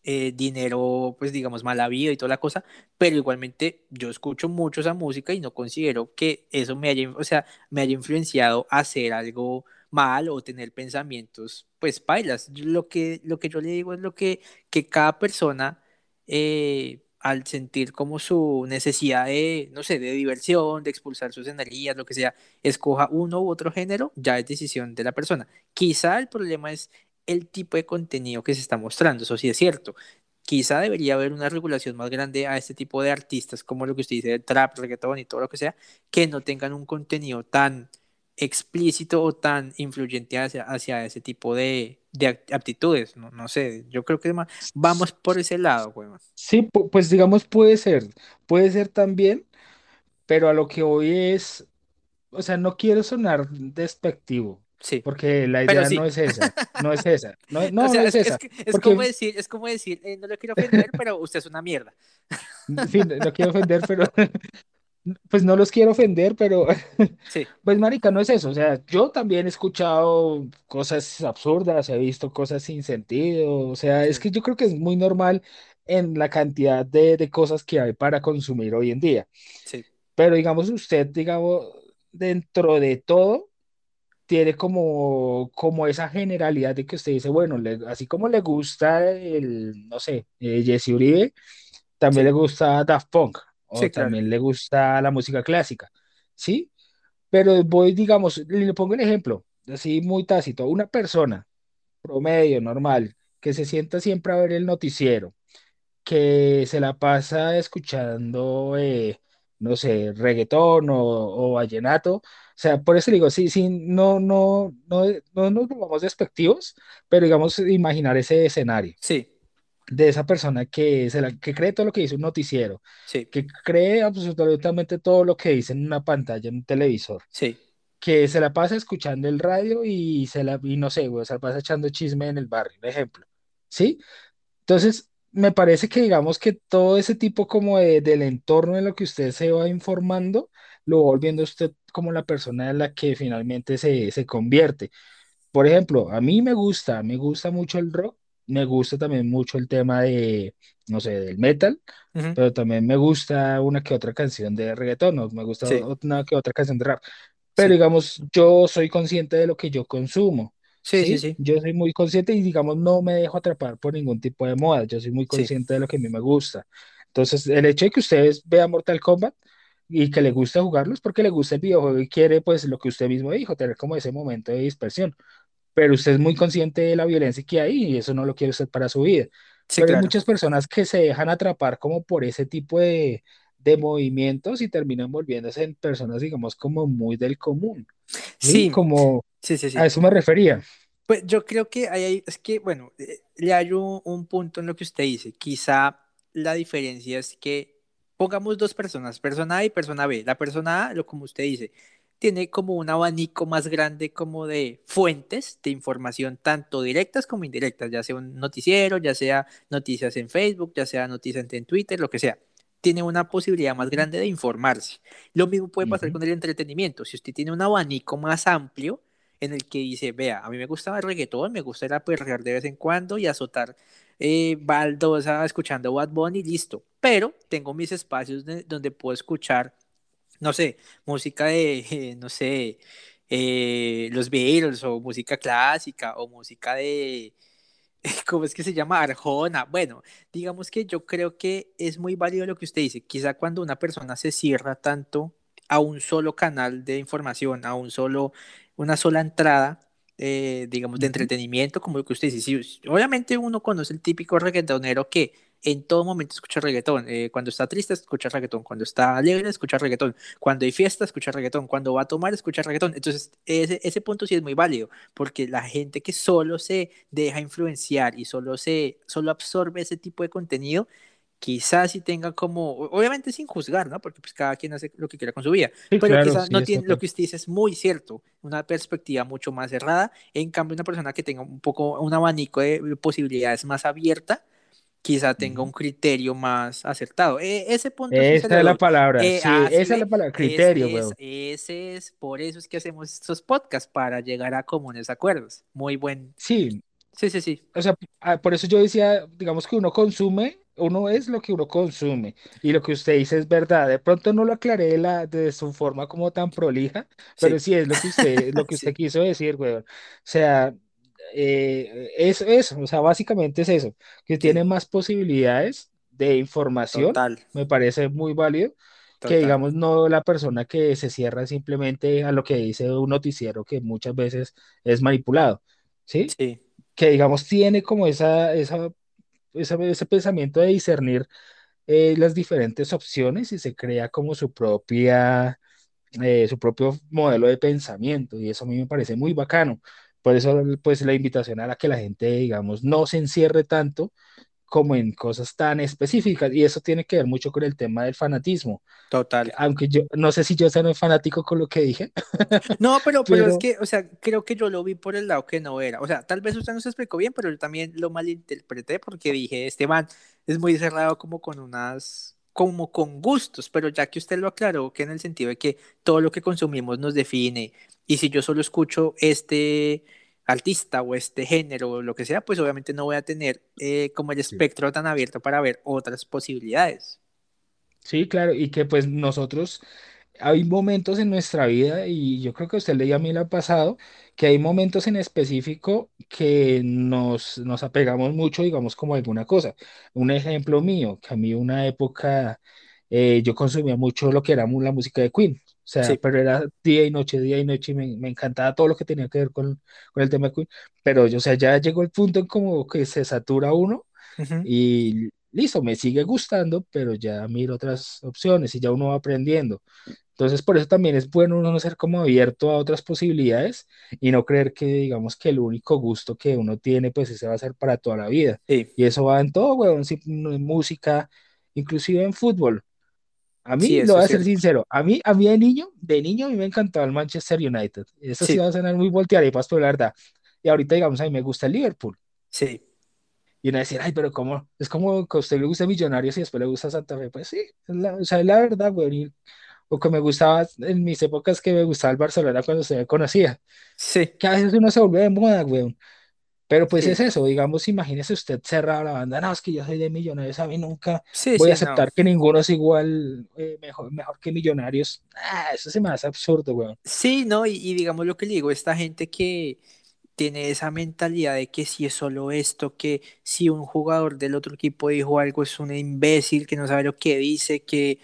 eh, dinero, pues digamos, mala vida y toda la cosa, pero igualmente yo escucho mucho esa música y no considero que eso me haya, o sea, me haya influenciado a hacer algo mal o tener pensamientos, pues pailas. Lo que, lo que yo le digo es lo que, que cada persona, eh, al sentir como su necesidad de, no sé, de diversión, de expulsar sus energías, lo que sea, escoja uno u otro género, ya es decisión de la persona. Quizá el problema es el tipo de contenido que se está mostrando, eso sí es cierto. Quizá debería haber una regulación más grande a este tipo de artistas, como lo que usted dice, el trap, reggaetón y todo lo que sea, que no tengan un contenido tan explícito o tan influyente hacia, hacia ese tipo de, de aptitudes. No, no, sé, yo creo que más, vamos por ese lado, weón. Sí, pu- pues digamos puede ser, puede ser también, pero a lo que hoy es, o sea, no quiero sonar despectivo, Sí, porque la idea no sí. es esa, no es esa, no, o no, no sea, es es, es, esa, es como porque, decir, es como decir, eh, no le quiero ofender, pero usted es una mierda. en fin, no quiero ofender, pero pues no los quiero ofender, pero Sí, pues marica, no es eso. O sea, yo también he escuchado cosas absurdas, he visto cosas sin sentido. O sea, es que yo creo que es muy normal en la cantidad de, de cosas que hay para consumir hoy en día. sí, Pero digamos, usted, digamos, dentro de todo, tiene como, como esa generalidad de que usted dice, bueno, le- así como le gusta el, no sé, eh, Jesse Uribe, también le sí, gusta Daft Punk o sí, claro. también le gusta la música clásica, ¿sí? Pero voy, digamos, le pongo el ejemplo, así muy tácito, una persona promedio, normal, que se sienta siempre a ver el noticiero que se la pasa escuchando, eh, no sé, reggaetón o, o vallenato. O sea, por eso digo, sí, sí, no, no, no, no nos volvamos despectivos, pero digamos, imaginar ese escenario Sí, de esa persona que, se la, que cree todo lo que dice un noticiero, sí, que cree absolutamente todo lo que dice en una pantalla, en un televisor, sí, que se la pasa escuchando el radio y se la, y no sé, güey, se la pasa echando chisme en el barrio, por ejemplo. ¿Sí? Entonces, me parece que digamos que todo ese tipo como de, del entorno en lo que usted se va informando, lo va volviendo usted como la persona en la que finalmente se, se convierte. Por ejemplo, a mí me gusta, me gusta mucho el rock, me gusta también mucho el tema de, no sé, del metal, ujú, pero también me gusta una que otra canción de reggaetón, o me gusta sí, una que otra canción de rap. Pero sí, digamos, yo soy consciente de lo que yo consumo, sí, sí, ¿sí? sí, Yo soy muy consciente y digamos, no me dejo atrapar por ningún tipo de moda, yo soy muy sí, consciente de lo que a mí me gusta. Entonces, el hecho de que ustedes vean Mortal Kombat y que le gusta jugarlo es porque le gusta el videojuego y quiere, pues, lo que usted mismo dijo, tener como ese momento de dispersión. Pero usted es muy consciente de la violencia que hay y eso no lo quiere usted para su vida. sí, Pero hay claro. muchas personas que se dejan atrapar como por ese tipo de, de movimientos y terminan volviéndose en personas, digamos, como muy del común. ¿sí? Sí, Como sí, sí, a eso me refería. Pues yo creo que hay, hay- es que, bueno, eh, le hay un, un punto en lo que usted dice. Quizá la diferencia es que pongamos dos personas, persona A y persona B. La persona A, lo como usted dice, tiene como un abanico más grande como de fuentes de información, tanto directas como indirectas, ya sea un noticiero, ya sea noticias en Facebook, ya sea noticias en Twitter, lo que sea. Tiene una posibilidad más grande de informarse. Lo mismo puede pasar Ujú, con el entretenimiento. Si usted tiene un abanico más amplio, en el que dice, vea, a mí me gusta el reggaetón, me gusta ir a perrear de vez en cuando y azotar eh, baldosa escuchando Bad Bunny, listo. Pero tengo mis espacios de- donde puedo escuchar, no sé, música de, no sé, eh, los Beatles o música clásica o música de, ¿cómo es que se llama? Arjona. Bueno, digamos que yo creo que es muy válido lo que usted dice. Quizá cuando una persona se cierra tanto a un solo canal de información, a un solo, una sola entrada, eh, digamos, de entretenimiento, como lo que usted dice. Sí, obviamente uno conoce el típico reggaetonero que en todo momento escucha reggaetón. Eh, cuando está triste, escucha reggaetón. Cuando está alegre, escucha reggaetón. Cuando hay fiesta, escucha reggaetón. Cuando va a tomar, escucha reggaetón. Entonces, ese, ese punto sí es muy válido porque la gente que solo se deja influenciar y solo se solo absorbe ese tipo de contenido, quizás sí tenga como, obviamente sin juzgar, ¿no? Porque pues cada quien hace lo que quiera con su vida, Sí, pero claro, quizás sí, no tiene, lo que usted dice es muy cierto, una perspectiva mucho más cerrada, en cambio una persona que tenga un poco, un abanico de posibilidades más abierta, quizá tenga un criterio más acertado. E- ese punto sí Esa es la doy. palabra, Eh, sí, ah, sí esa es la palabra, es, criterio, es, weón. ese es, por eso es que hacemos estos podcasts, para llegar a comunes acuerdos. Muy buen. Sí, Sí, sí, sí, o sea, ah, por eso yo decía, digamos que uno consume, uno es lo que uno consume, y lo que usted dice es verdad. De pronto no lo aclaré de, la, de su forma como tan prolija, pero sí, sí es lo que usted, lo que usted sí, quiso decir, weón. O sea, eh, es eso, o sea, básicamente es eso, que tiene sí, más posibilidades de información, total, me parece muy válido, que digamos no la persona que se cierra simplemente a lo que dice un noticiero que muchas veces es manipulado, ¿sí? Sí, Que digamos tiene como esa, esa, esa- ese pensamiento de discernir eh, las diferentes opciones y se crea como su propia eh, su propio modelo de pensamiento y eso a mí me parece muy bacano. Por eso, pues la invitación a la que la gente, digamos, no se encierre tanto como en cosas tan específicas y eso tiene que ver mucho con el tema del fanatismo. total. Aunque yo no sé si yo soy fanático con lo que dije, No, pero, pero es pero que, o sea, creo que yo lo vi por el lado que no era. O sea, tal vez usted no se explicó bien, pero yo también lo malinterpreté porque dije, este man es muy cerrado como con unas como con gustos, pero ya que usted lo aclaró, que en el sentido de que todo lo que consumimos nos define, y si yo solo escucho este artista o este género o lo que sea, pues obviamente no voy a tener eh, como el espectro tan abierto para ver otras posibilidades. Sí, claro, y que pues nosotros hay momentos en nuestra vida, y yo creo que usted le a mí le ha pasado, que hay momentos en específico que nos, nos apegamos mucho, digamos, como a alguna cosa. Un ejemplo mío, que a mí una época eh, yo consumía mucho lo que era la música de Queen, o sea, Sí. pero era día y noche, día y noche, y me, me encantaba todo lo que tenía que ver con, con el tema de Queen, pero yo, o sea, ya llegó el punto en como que se satura uno Ujú. y listo, me sigue gustando, pero ya miro otras opciones y ya uno va aprendiendo. Entonces, por eso también es bueno uno ser como abierto a otras posibilidades y no creer que, digamos, que el único gusto que uno tiene, pues ese va a ser para toda la vida. Sí, Y eso va en todo, weón, sí, en música, inclusive en fútbol. A sí, mí, lo eso voy a ser cierto. sincero, a mí, a mí de niño, de niño a mí me encantaba el Manchester United. Eso sí va Sí, a sonar muy voltearepas, pero la verdad. Y ahorita, digamos, a mí me gusta el Liverpool. sí, Y uno decir, ay, pero ¿cómo? Es como que a usted le gusta Millonarios y después le gusta Santa Fe. Pues sí, es la, o sea, es la verdad, güey. O que me gustaba en mis épocas que me gustaba el Barcelona cuando se me conocía. sí, Que a veces uno se vuelve de moda, güey. Pero pues sí, es eso, digamos, imagínese usted cerrado la banda. No, es que yo soy de Millonarios, a mí nunca sí, voy a sí, no. aceptar que ninguno es igual, eh, mejor, mejor que Millonarios. Ah, eso se me hace absurdo, güey. Sí, no, y, y digamos lo que le digo, esta gente que tiene esa mentalidad de que si es solo esto, que si un jugador del otro equipo dijo algo es un imbécil, que no sabe lo que dice, que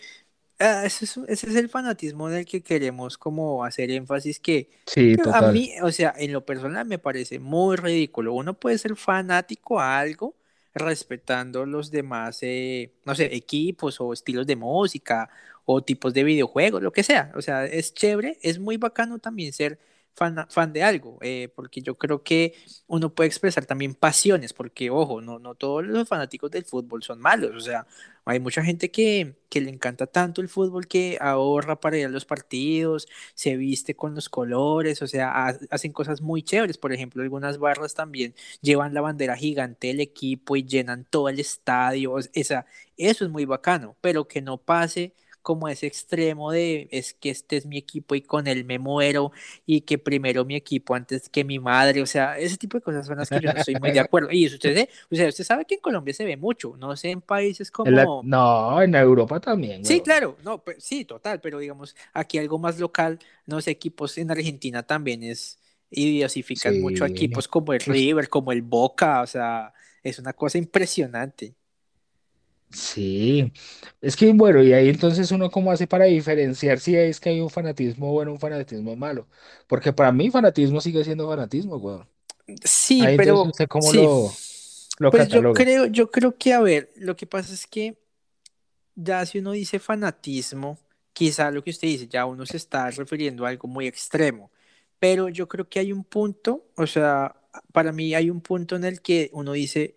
Ah, ese es, ese es el fanatismo en el que queremos como hacer énfasis que, Sí, que a total. mí, o sea, en lo personal me parece muy ridículo. Uno puede ser fanático a algo respetando los demás, eh, no sé, equipos o estilos de música o tipos de videojuegos, lo que sea. O sea, es chévere, es muy bacano también ser fan, fan de algo, eh, porque yo creo que uno puede expresar también pasiones, porque ojo, no, no todos los fanáticos del fútbol son malos, o sea, hay mucha gente que, que le encanta tanto el fútbol que ahorra para ir a los partidos, se viste con los colores, o sea, ha- hacen cosas muy chéveres. Por ejemplo, algunas barras también llevan la bandera gigante del equipo y llenan todo el estadio. o eso es muy bacano, pero que no pase como ese extremo de es que este es mi equipo y con él me muero y que primero mi equipo antes que mi madre, o sea, ese tipo de cosas son las que yo no estoy muy de acuerdo. Y eso usted, o sea, usted sabe que en Colombia se ve mucho, no sé, en países En la- como no, en Europa también, Sí, claro, no, pues, sí, total, pero digamos, aquí algo más local, no sé, equipos en Argentina también es, y diversifican mucho a Sí. equipos como el River, como el Boca, o sea, es una cosa impresionante. Sí, es que bueno, y ahí entonces uno cómo hace para diferenciar si es que hay un fanatismo bueno o un fanatismo malo, porque para mí fanatismo sigue siendo fanatismo, weón. Sí, Ahí entonces pero usted cómo sí, lo, lo pues yo cataloga. creo, yo creo que, a ver, lo que pasa es que ya si uno dice fanatismo, quizá lo que usted dice, ya uno se está refiriendo a algo muy extremo, pero yo creo que hay un punto, o sea, para mí hay un punto en el que uno dice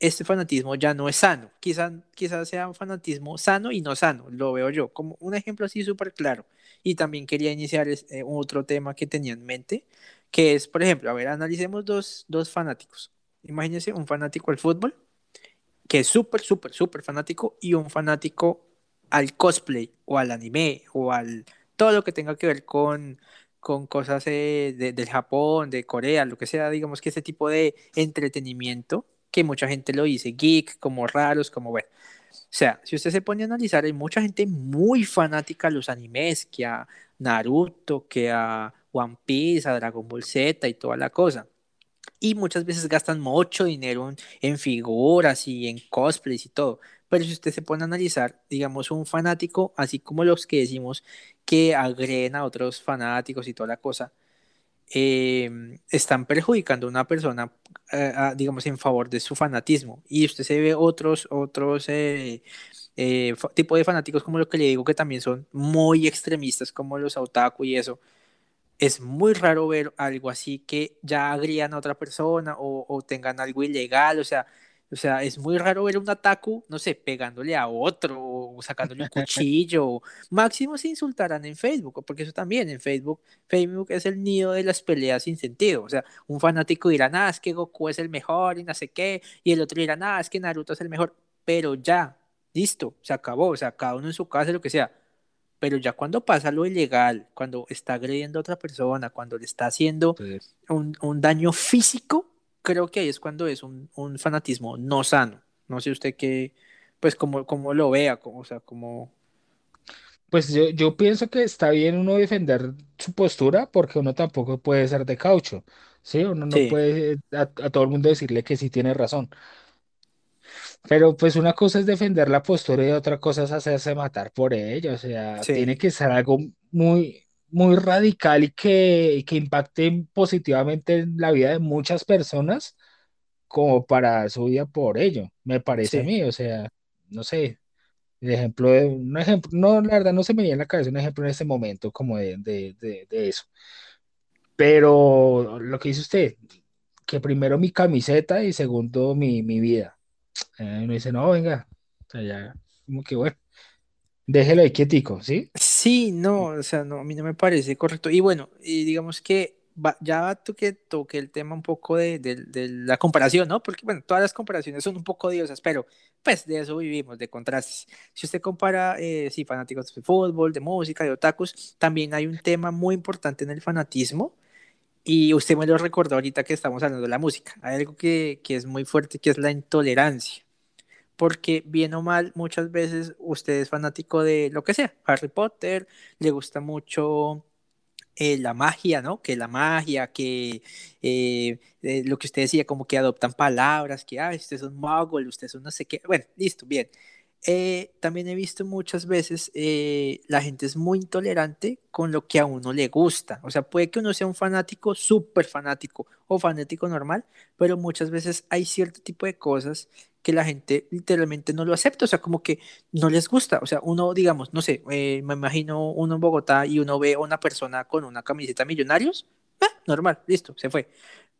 este fanatismo ya no es sano. Quizás quizá sea un fanatismo sano y no sano, lo veo yo, como un ejemplo así súper claro. Y también quería iniciar eh, otro tema que tenía en mente, que es, por ejemplo, a ver, analicemos dos, dos fanáticos. Imagínense un fanático al fútbol, que es súper, súper, súper fanático, y un fanático al cosplay, o al anime, o al todo lo que tenga que ver con, con cosas eh, de, del Japón, de Corea, lo que sea, digamos que ese tipo de entretenimiento que mucha gente lo dice geek, como raros, como bueno. O sea, si usted se pone a analizar, hay mucha gente muy fanática a los animes, que a Naruto, que a One Piece, a Dragon Ball Z y toda la cosa. Y muchas veces gastan mucho dinero en, en figuras y en cosplays y todo. Pero si usted se pone a analizar, digamos, un fanático, así como los que decimos que agreden a otros fanáticos y toda la cosa, eh, están perjudicando a una persona, eh, digamos, en favor de su fanatismo. Y usted se ve otros, otros eh, eh, fa- tipo de fanáticos como lo que le digo, que también son muy extremistas, como los otaku y eso. Es muy raro ver algo así que ya agrían a otra persona o, o tengan algo ilegal, o sea, o sea, es muy raro ver un otaku, no sé, pegándole a otro o sacándole un cuchillo. o- Máximo se insultarán en Facebook, porque eso también en Facebook, Facebook es el nido de las peleas sin sentido. O sea, un fanático dirá, nada, es que Goku es el mejor y no sé qué, y el otro dirá, nada, es que Naruto es el mejor, pero ya, listo, se acabó, o sea, cada uno en su casa, lo que sea. Pero ya cuando pasa lo ilegal, cuando está agrediendo a otra persona, cuando le está haciendo un, un daño físico, creo que ahí es cuando es un, un fanatismo no sano. No sé usted qué, pues como, como lo vea, como, o sea, como... pues yo, yo pienso que está bien uno defender su postura porque uno tampoco puede ser de caucho, ¿sí? Uno no Sí, puede a, a todo el mundo decirle que sí tiene razón. Pero pues una cosa es defender la postura y otra cosa es hacerse matar por ella. O sea, tiene que ser algo muy, muy radical y que, que impacte positivamente en la vida de muchas personas como para su vida por ello, me parece a sí. mí. O sea, no sé, el ejemplo de un ejemplo, no, la verdad no se me viene en la cabeza un ejemplo en este momento como de, de, de, de eso. Pero lo que dice usted, que primero mi camiseta y segundo mi, mi vida. Eh, uno dice, no, venga, o sea, ya, como que bueno, déjelo ahí quietico, ¿sí? Sí, no, o sea, no, a mí no me parece correcto. Y bueno, y digamos que va- ya tú que toqué el tema un poco de, de- de la comparación, ¿no? Porque, bueno, todas las comparaciones son un poco odiosas, pero pues de eso vivimos, de contrastes. Si usted compara, eh, sí, fanáticos de fútbol, de música, de otakus, también hay un tema muy importante en el fanatismo. Y usted me lo recordó ahorita que estamos hablando de la música. Hay algo que, que es muy fuerte, que es la intolerancia porque bien o mal, muchas veces usted es fanático de lo que sea, Harry Potter, le gusta mucho eh, la magia, ¿no? Que la magia, que eh, eh, lo que usted decía, como que adoptan palabras, que, ah, usted es un mago, usted es un no sé qué, bueno, listo, bien. También he visto muchas veces la gente es muy intolerante con lo que a uno le gusta. O sea, puede que uno sea un fanático, súper fanático o fanático normal, pero muchas veces hay cierto tipo de cosas que la gente literalmente no lo acepta. O sea, como que no les gusta. O sea, uno, digamos, no sé, eh, me imagino uno en Bogotá y uno ve a una persona con una camiseta Millonarios. ah, normal, listo, se fue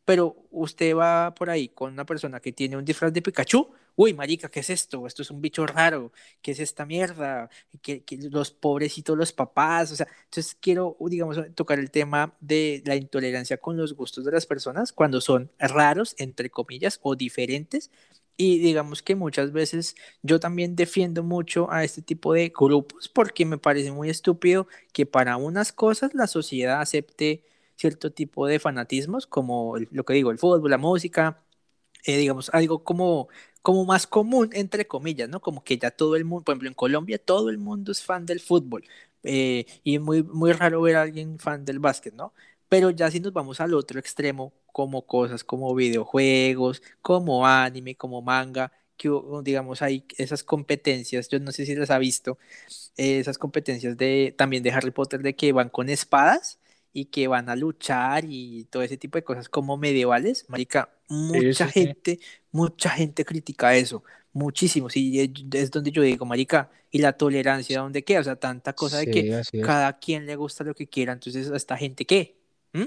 pero usted va por ahí con una persona que tiene un disfraz de Pikachu, uy, marica, ¿qué es esto? Esto es un bicho raro, ¿qué es esta mierda? Que los pobrecitos, los papás, o sea, entonces quiero, digamos, tocar el tema de la intolerancia con los gustos de las personas cuando son raros, entre comillas, o diferentes. Y digamos que muchas veces yo también defiendo mucho a este tipo de grupos porque me parece muy estúpido que para unas cosas la sociedad acepte cierto tipo de fanatismos, como lo que digo, el fútbol, la música, eh, digamos, algo como, como más común, entre comillas, ¿no? Como que ya todo el mundo, por ejemplo, en Colombia todo el mundo es fan del fútbol, eh, y es muy, muy raro ver a alguien fan del básquet, ¿no? Pero ya si nos vamos al otro extremo, como cosas como videojuegos, como anime, como manga, que digamos hay esas competencias, yo no sé si las ha visto, eh, esas competencias de también de Harry Potter de que van con espadas y que van a luchar y todo ese tipo de cosas como medievales, marica, Sí, mucha sí, sí. gente, mucha gente critica eso, muchísimo, sí, es donde yo digo, marica, y la tolerancia, ¿dónde queda? O sea, tanta cosa de que Sí, cada quien le gusta lo que quiera, entonces, ¿a esta gente qué? ¿Mm?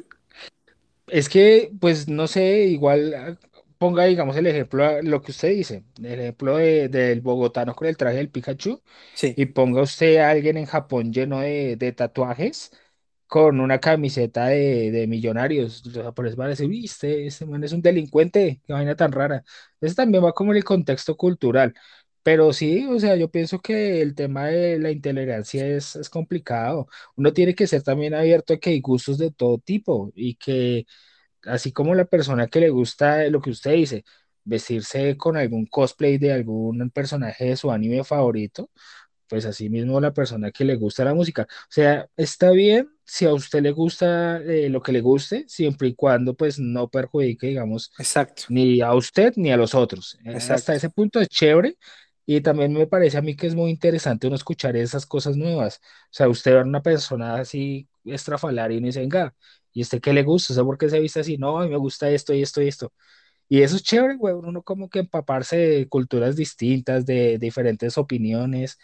Es que, pues, no sé, igual ah, ponga, digamos, el ejemplo, lo que usted dice, el ejemplo de- del bogotano con el traje del Pikachu, Sí, y ponga usted a alguien en Japón lleno de, de tatuajes con una camiseta de, de millonarios. Los japoneses van a decir, "Uy, este, este man es un delincuente, qué vaina tan rara. Eso también va como en el contexto cultural. Pero sí, o sea, yo pienso que el tema de la intolerancia es, es complicado. Uno tiene que ser también abierto a que hay gustos de todo tipo y que así como la persona que le gusta lo que usted dice, vestirse con algún cosplay de algún personaje de su anime favorito, pues así mismo la persona que le gusta la música. O sea, está bien si a usted le gusta eh, lo que le guste, siempre y cuando pues no perjudique, digamos, exacto, ni a usted ni a los otros. Eh, hasta ese punto es chévere y también me parece a mí que es muy interesante uno escuchar esas cosas nuevas. O sea, usted ver a una persona así estrafalaria y dice, venga, ¿y usted qué le gusta? O sea, ¿por qué se viste así? No, a mí me gusta esto y esto y esto. Y eso es chévere, güey, uno como que empaparse de culturas distintas, de, diferentes opiniones.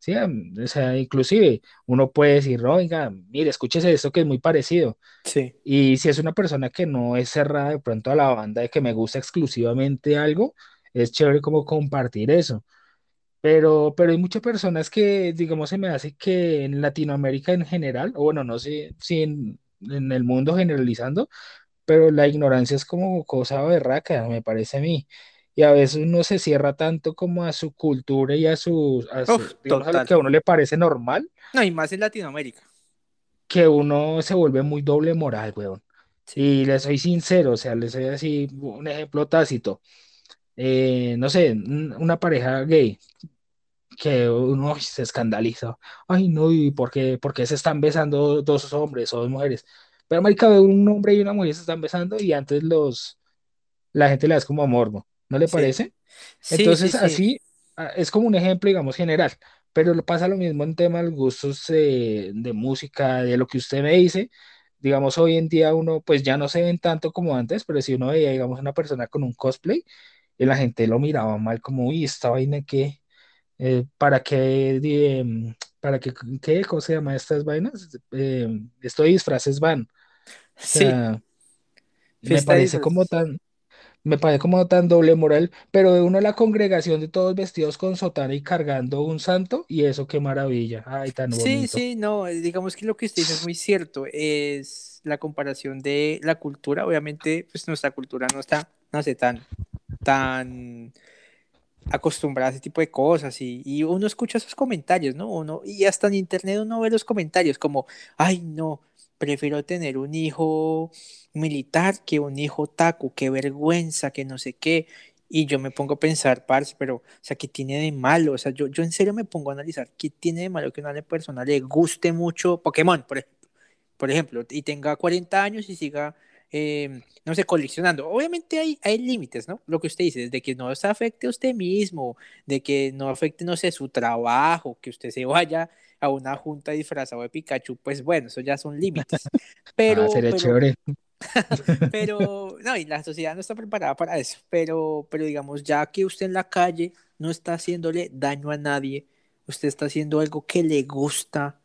Sí, o sea, inclusive uno puede decir, "No, oiga, mire, escúchese esto que es muy parecido. sí, Y si es una persona que no es cerrada de pronto a la banda, de que me gusta exclusivamente algo, es chévere como compartir eso. Pero, pero hay muchas personas que, digamos, se me hace que en Latinoamérica en general, o bueno, no sé si en, en el mundo generalizando, pero la ignorancia es como cosa berraca, me parece a mí. y a veces uno se cierra tanto como a su cultura y a su, a Uf, digamos, a lo que a uno le parece normal, No, y más en Latinoamérica. que uno se vuelve muy doble moral, weón. Sí, Y le soy sincero, o sea, le soy así un ejemplo tácito. Eh, no sé, un- una pareja gay que uno se escandaliza. Ay, no, ¿y por qué, por qué se están besando dos hombres o dos mujeres? Pero, marica, un hombre y una mujer se están besando y antes los, la gente le da como morbo, ¿no le sí. parece? Sí, Entonces, sí. así ah, es como un ejemplo, digamos, general, pero lo- pasa lo mismo en temas de gustos eh, de música, de lo que usted me dice. Digamos, hoy en día uno, pues ya no se ven tanto como antes, pero si uno veía, digamos, una persona con un cosplay, y la gente lo miraba mal, como, uy, esta vaina que, eh, ¿para qué, em, para qué, qué, cómo se llama estas vainas? Eh, estos disfraces van. O Sí, sea, me parece como tan, me parece como tan doble moral, pero de uno la congregación de todos vestidos con sotana y cargando un santo, y eso qué maravilla, ay, tan Sí, bonito. sí, no, eh, digamos que lo que usted dice es muy cierto, es la comparación de la cultura, obviamente, pues nuestra cultura no está, no sé, tan, tan acostumbrada a ese tipo de cosas y, uno escucha esos comentarios, ¿no? Uno, y hasta en internet uno ve los comentarios como, ay, no, prefiero tener un hijo militar que un hijo taco, qué vergüenza, que no sé qué. Y yo me pongo a pensar, parce, pero, o sea, ¿qué tiene de malo? O sea, yo, yo en serio me pongo a analizar, ¿qué tiene de malo que una persona le guste mucho Pokémon, por por ejemplo, y tenga 40 años y siga, eh, no sé, coleccionando. Obviamente hay, hay límites, ¿no? Lo que usted dice, de que no se afecte a usted mismo, de que no afecte, no sé, su trabajo, que usted se vaya a una junta disfrazado de Pikachu, pues bueno, eso ya son límites. Ah, Pero, sería pero, chévere. pero, no, y la sociedad no está preparada para eso, pero, pero digamos, ya que usted en la calle no está haciéndole daño a nadie, usted está haciendo algo que le gusta,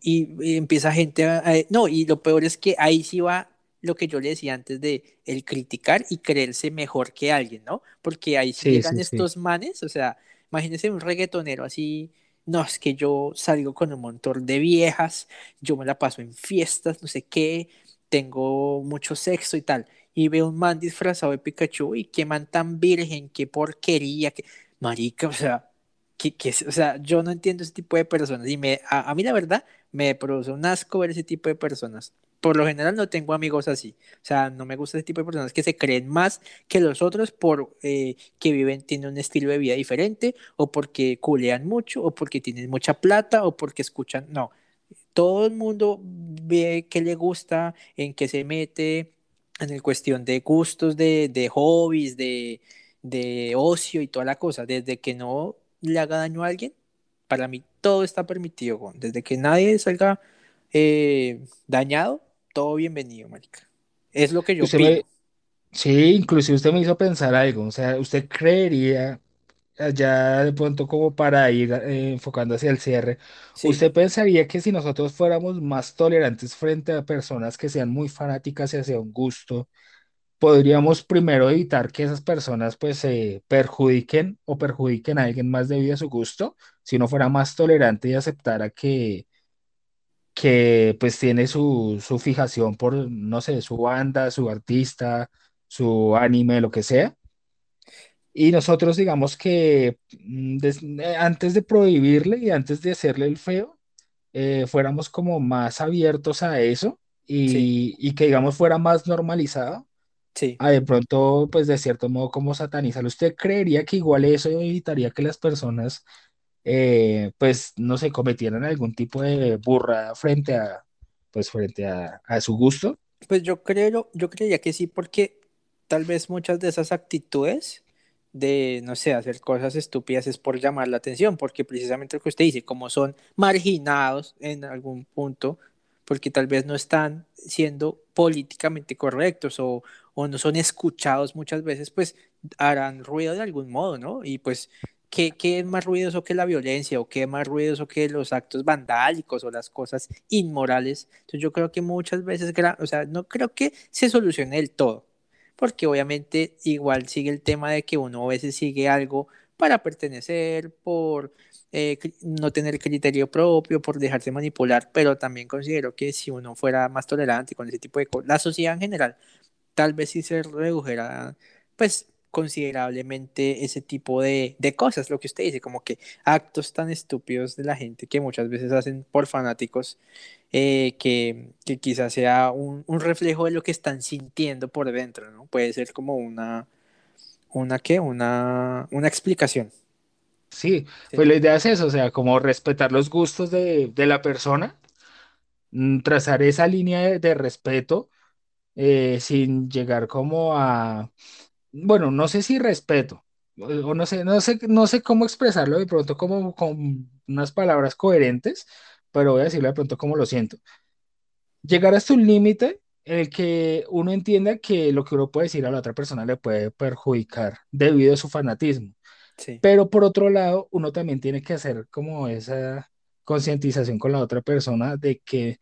y, y empieza gente a, a- No, y lo peor es que ahí sí va lo que yo le decía antes de el criticar y creerse mejor que alguien, ¿no? Porque ahí sí llegan sí, sí. estos manes, o sea, imagínense un reggaetonero así, no, es que yo salgo con un montón de viejas, yo me la paso en fiestas, no sé qué, tengo mucho sexo y tal, y veo un man disfrazado de Pikachu y qué man tan virgen, qué porquería, qué... Marica, o sea, que, que, o sea, yo no entiendo ese tipo de personas y me, a, a mí la verdad me produce un asco ver ese tipo de personas. Por lo general no tengo amigos así. O sea, no me gusta ese tipo de personas que se creen más que los otros por eh, que viven, tienen un estilo de vida diferente, o porque culean mucho, o porque tienen mucha plata, o porque escuchan. No, todo el mundo ve qué le gusta, en qué se mete, en el cuestión de gustos, de, de hobbies, de, de ocio y toda la cosa. Desde que no le haga daño a alguien, para mí todo está permitido. Desde que nadie salga eh, dañado, todo bienvenido, marica. Es lo que yo Usted me, sí, inclusive usted me hizo pensar algo, o sea, ¿usted creería ya de pronto como para ir eh, enfocando hacia el cierre, Sí, ¿usted pensaría que si nosotros fuéramos más tolerantes frente a personas que sean muy fanáticas y hacia un gusto, podríamos primero evitar que esas personas pues se perjudiquen o perjudiquen a alguien más debido a su gusto, si uno fuera más tolerante y aceptara que, que pues tiene su, su fijación por, no sé, su banda, su artista, su anime, lo que sea? Y nosotros digamos que mm, des- eh, antes de prohibirle y antes de hacerle el feo, eh, fuéramos como más abiertos a eso sí, y, y que digamos fuera más normalizado sí. a de pronto pues de cierto modo como satanizarlo. ¿Usted creería que igual eso evitaría que las personas eh, pues no sé, cometieran algún tipo de burrada frente a pues frente a, a su gusto? Pues yo creo, yo creería que sí, porque tal vez muchas de esas actitudes de, no sé, hacer cosas estúpidas es por llamar la atención, porque precisamente lo que usted dice, como son marginados en algún punto, porque tal vez no están siendo políticamente correctos o, o no son escuchados muchas veces, pues harán ruido de algún modo, ¿no? Y pues, ¿qué, qué es más ruidoso que la violencia o qué es más ruidoso que los actos vandálicos o las cosas inmorales? Entonces yo creo que muchas veces, o sea, no creo que se solucione del todo, porque obviamente igual sigue el tema de que uno a veces sigue algo para pertenecer, por eh, no tener criterio propio, por dejarse manipular, pero también considero que si uno fuera más tolerante con ese tipo de cosas, la sociedad en general, tal vez sí se redujera, pues considerablemente ese tipo de, de, cosas, lo que usted dice, como que actos tan estúpidos de la gente que muchas veces hacen por fanáticos, eh, que, que, quizás sea un, un, reflejo de lo que están sintiendo por dentro, ¿no? Puede ser como una, una ¿qué? Una, una explicación. Sí, sí, pues la idea es eso, o sea, como respetar los gustos de, de la persona, mm, trazar esa línea de, de respeto eh, sin llegar como a, bueno, no sé si respeto, o no sé, no sé, no sé cómo expresarlo de pronto como con unas palabras coherentes, pero voy a decirlo de pronto como lo siento. Llegar hasta un límite en el que uno entienda que lo que uno puede decir a la otra persona le puede perjudicar debido a su fanatismo. Sí. Pero por otro lado, uno también tiene que hacer como esa concientización con la otra persona de que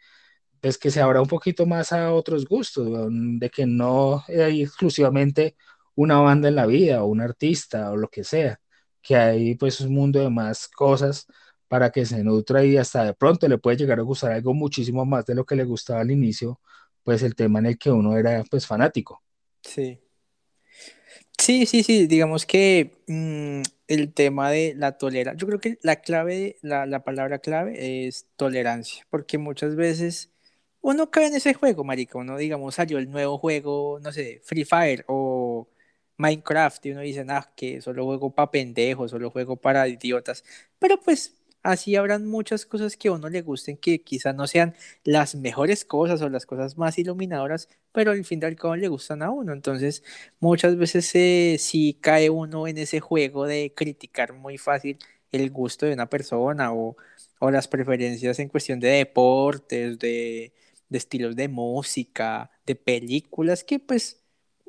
pues que se abra un poquito más a otros gustos, de que no hay exclusivamente una banda en la vida o un artista o lo que sea, que hay pues un mundo de más cosas para que se nutra y hasta de pronto le puede llegar a gustar algo muchísimo más de lo que le gustaba al inicio, pues el tema en el que uno era pues fanático. Sí. Sí, sí, sí, digamos que mmm, el tema de la tolerancia, yo creo que la clave, la, la palabra clave es tolerancia, porque muchas veces uno cae en ese juego, marica, uno, digamos, salió el nuevo juego, no sé, Free Fire o Minecraft, y uno dice, ah, que solo juego para pendejos, solo juego para idiotas, pero pues así habrán muchas cosas que a uno le gusten que quizás no sean las mejores cosas o las cosas más iluminadoras, pero al fin y al cabo le gustan a uno. Entonces, muchas veces eh, sí cae uno en ese juego de criticar muy fácil el gusto de una persona o, o las preferencias en cuestión de deportes, de, de estilos de música, de películas, que pues,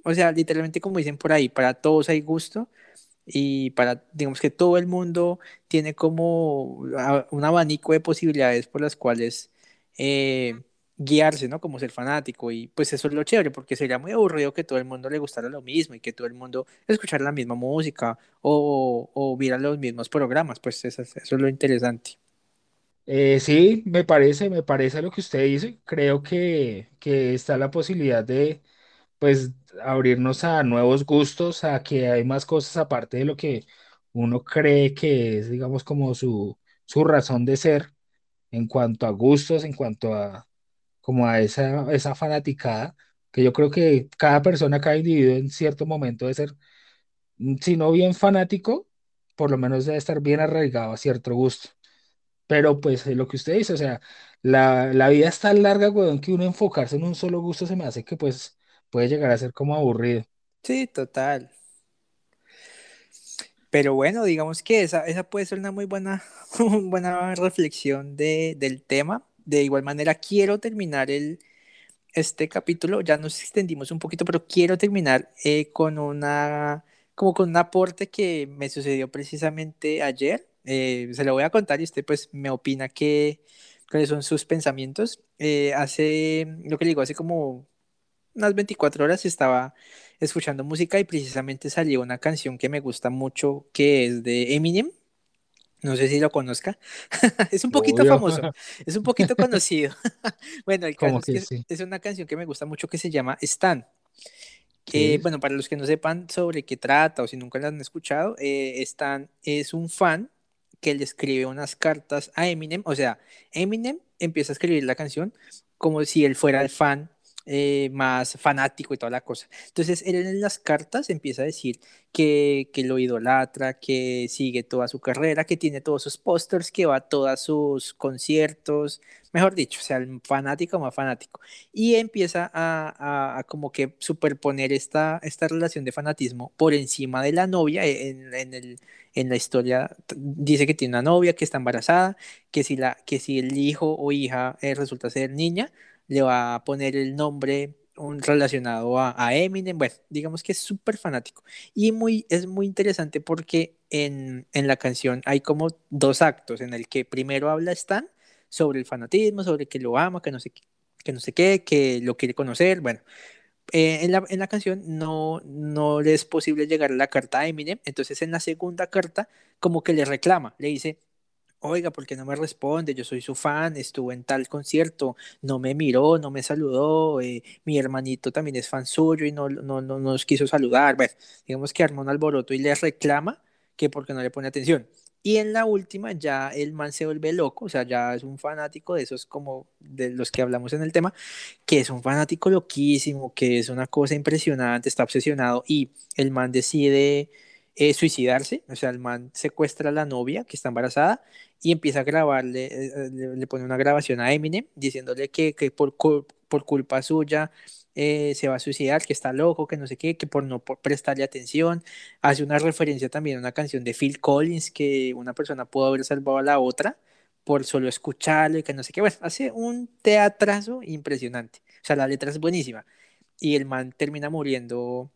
o sea, literalmente como dicen por ahí, para todos hay gusto y para, digamos que todo el mundo tiene como un abanico de posibilidades por las cuales eh, guiarse, ¿no? Como ser fanático y pues eso es lo chévere porque sería muy aburrido que todo el mundo le gustara lo mismo y que todo el mundo escuchara la misma música o, o viera los mismos programas, pues eso, eso es lo interesante. Eh, sí, me parece, me parece lo que usted dice. Creo que, que está la posibilidad de, pues, abrirnos a nuevos gustos, a que hay más cosas aparte de lo que uno cree que es, digamos, como su, su razón de ser en cuanto a gustos, en cuanto a, como a esa, esa fanaticada, que yo creo que cada persona, cada individuo en cierto momento debe ser, mm, si no bien fanático, por lo menos debe estar bien arraigado a cierto gusto. Pero pues lo que usted dice, o sea, la, la vida es tan larga, weón, que uno enfocarse en un solo gusto se me hace que pues puede llegar a ser como aburrido. Sí, total. Pero bueno, digamos que esa, esa puede ser una muy buena, buena reflexión de, del tema. De igual manera, quiero terminar el, este capítulo, ya nos extendimos un poquito, pero quiero terminar eh, con una, como con un aporte que me sucedió precisamente ayer. Eh, se lo voy a contar y usted pues me opina que, cuáles son sus pensamientos. Eh, hace, lo que le digo, hace como unas 24 horas estaba escuchando música y precisamente salió una canción que me gusta mucho que es de Eminem. No sé si lo conozca. es un poquito Obvio. famoso, es un poquito conocido. bueno, el caso es que que sí. es una canción que me gusta mucho que se llama Stan. Sí. bueno, para los que no sepan sobre qué trata o si nunca la han escuchado, eh, Stan es un fan que le escribe unas cartas a Eminem. O sea, Eminem empieza a escribir la canción como si él fuera el fan eh, más fanático y toda la cosa. Entonces, él en las cartas empieza a decir que, que lo idolatra, que sigue toda su carrera, que tiene todos sus pósters, que va a todos sus conciertos, mejor dicho, o sea, el fanático más fanático. Y empieza a, a- a como que superponer esta, esta relación de fanatismo por encima de la novia. eh, En, en el, en la historia dice que tiene una novia, que está embarazada, que si, la, que si el hijo o hija eh, resulta ser niña, le va a poner el nombre un, relacionado a, a Eminem. Bueno, digamos que es súper fanático. Y muy, es muy interesante porque en, en la canción hay como dos actos en el que primero habla Stan sobre el fanatismo, sobre que lo ama, que no sé que no sé qué, que lo quiere conocer. Bueno, eh, en la, en la canción no, no le es posible llegar a la carta a Eminem, entonces en la segunda carta como que le reclama, le dice, oiga, ¿por qué no me responde? Yo soy su fan, estuve en tal concierto, no me miró, no me saludó, eh, mi hermanito también es fan suyo y no, no, no nos quiso saludar. Bueno, digamos que arma un alboroto y le reclama que porque no le pone atención. Y en la última ya el man se vuelve loco, o sea, ya es un fanático de esos como de los que hablamos en el tema, que es un fanático loquísimo, que es una cosa impresionante, está obsesionado y el man decide eh, suicidarse, o sea, el man secuestra a la novia que está embarazada y empieza a grabarle, eh, eh, le, pone una grabación a Eminem diciéndole que, que por, por culpa suya eh, se va a suicidar, que está loco, que no sé qué, que por no prestarle atención. Hace una referencia también a una canción de Phil Collins, que una persona pudo haber salvado a la otra por solo escucharlo y que no sé qué. Bueno, hace un teatrazo impresionante. O sea, la letra es buenísima. Y el man termina muriendo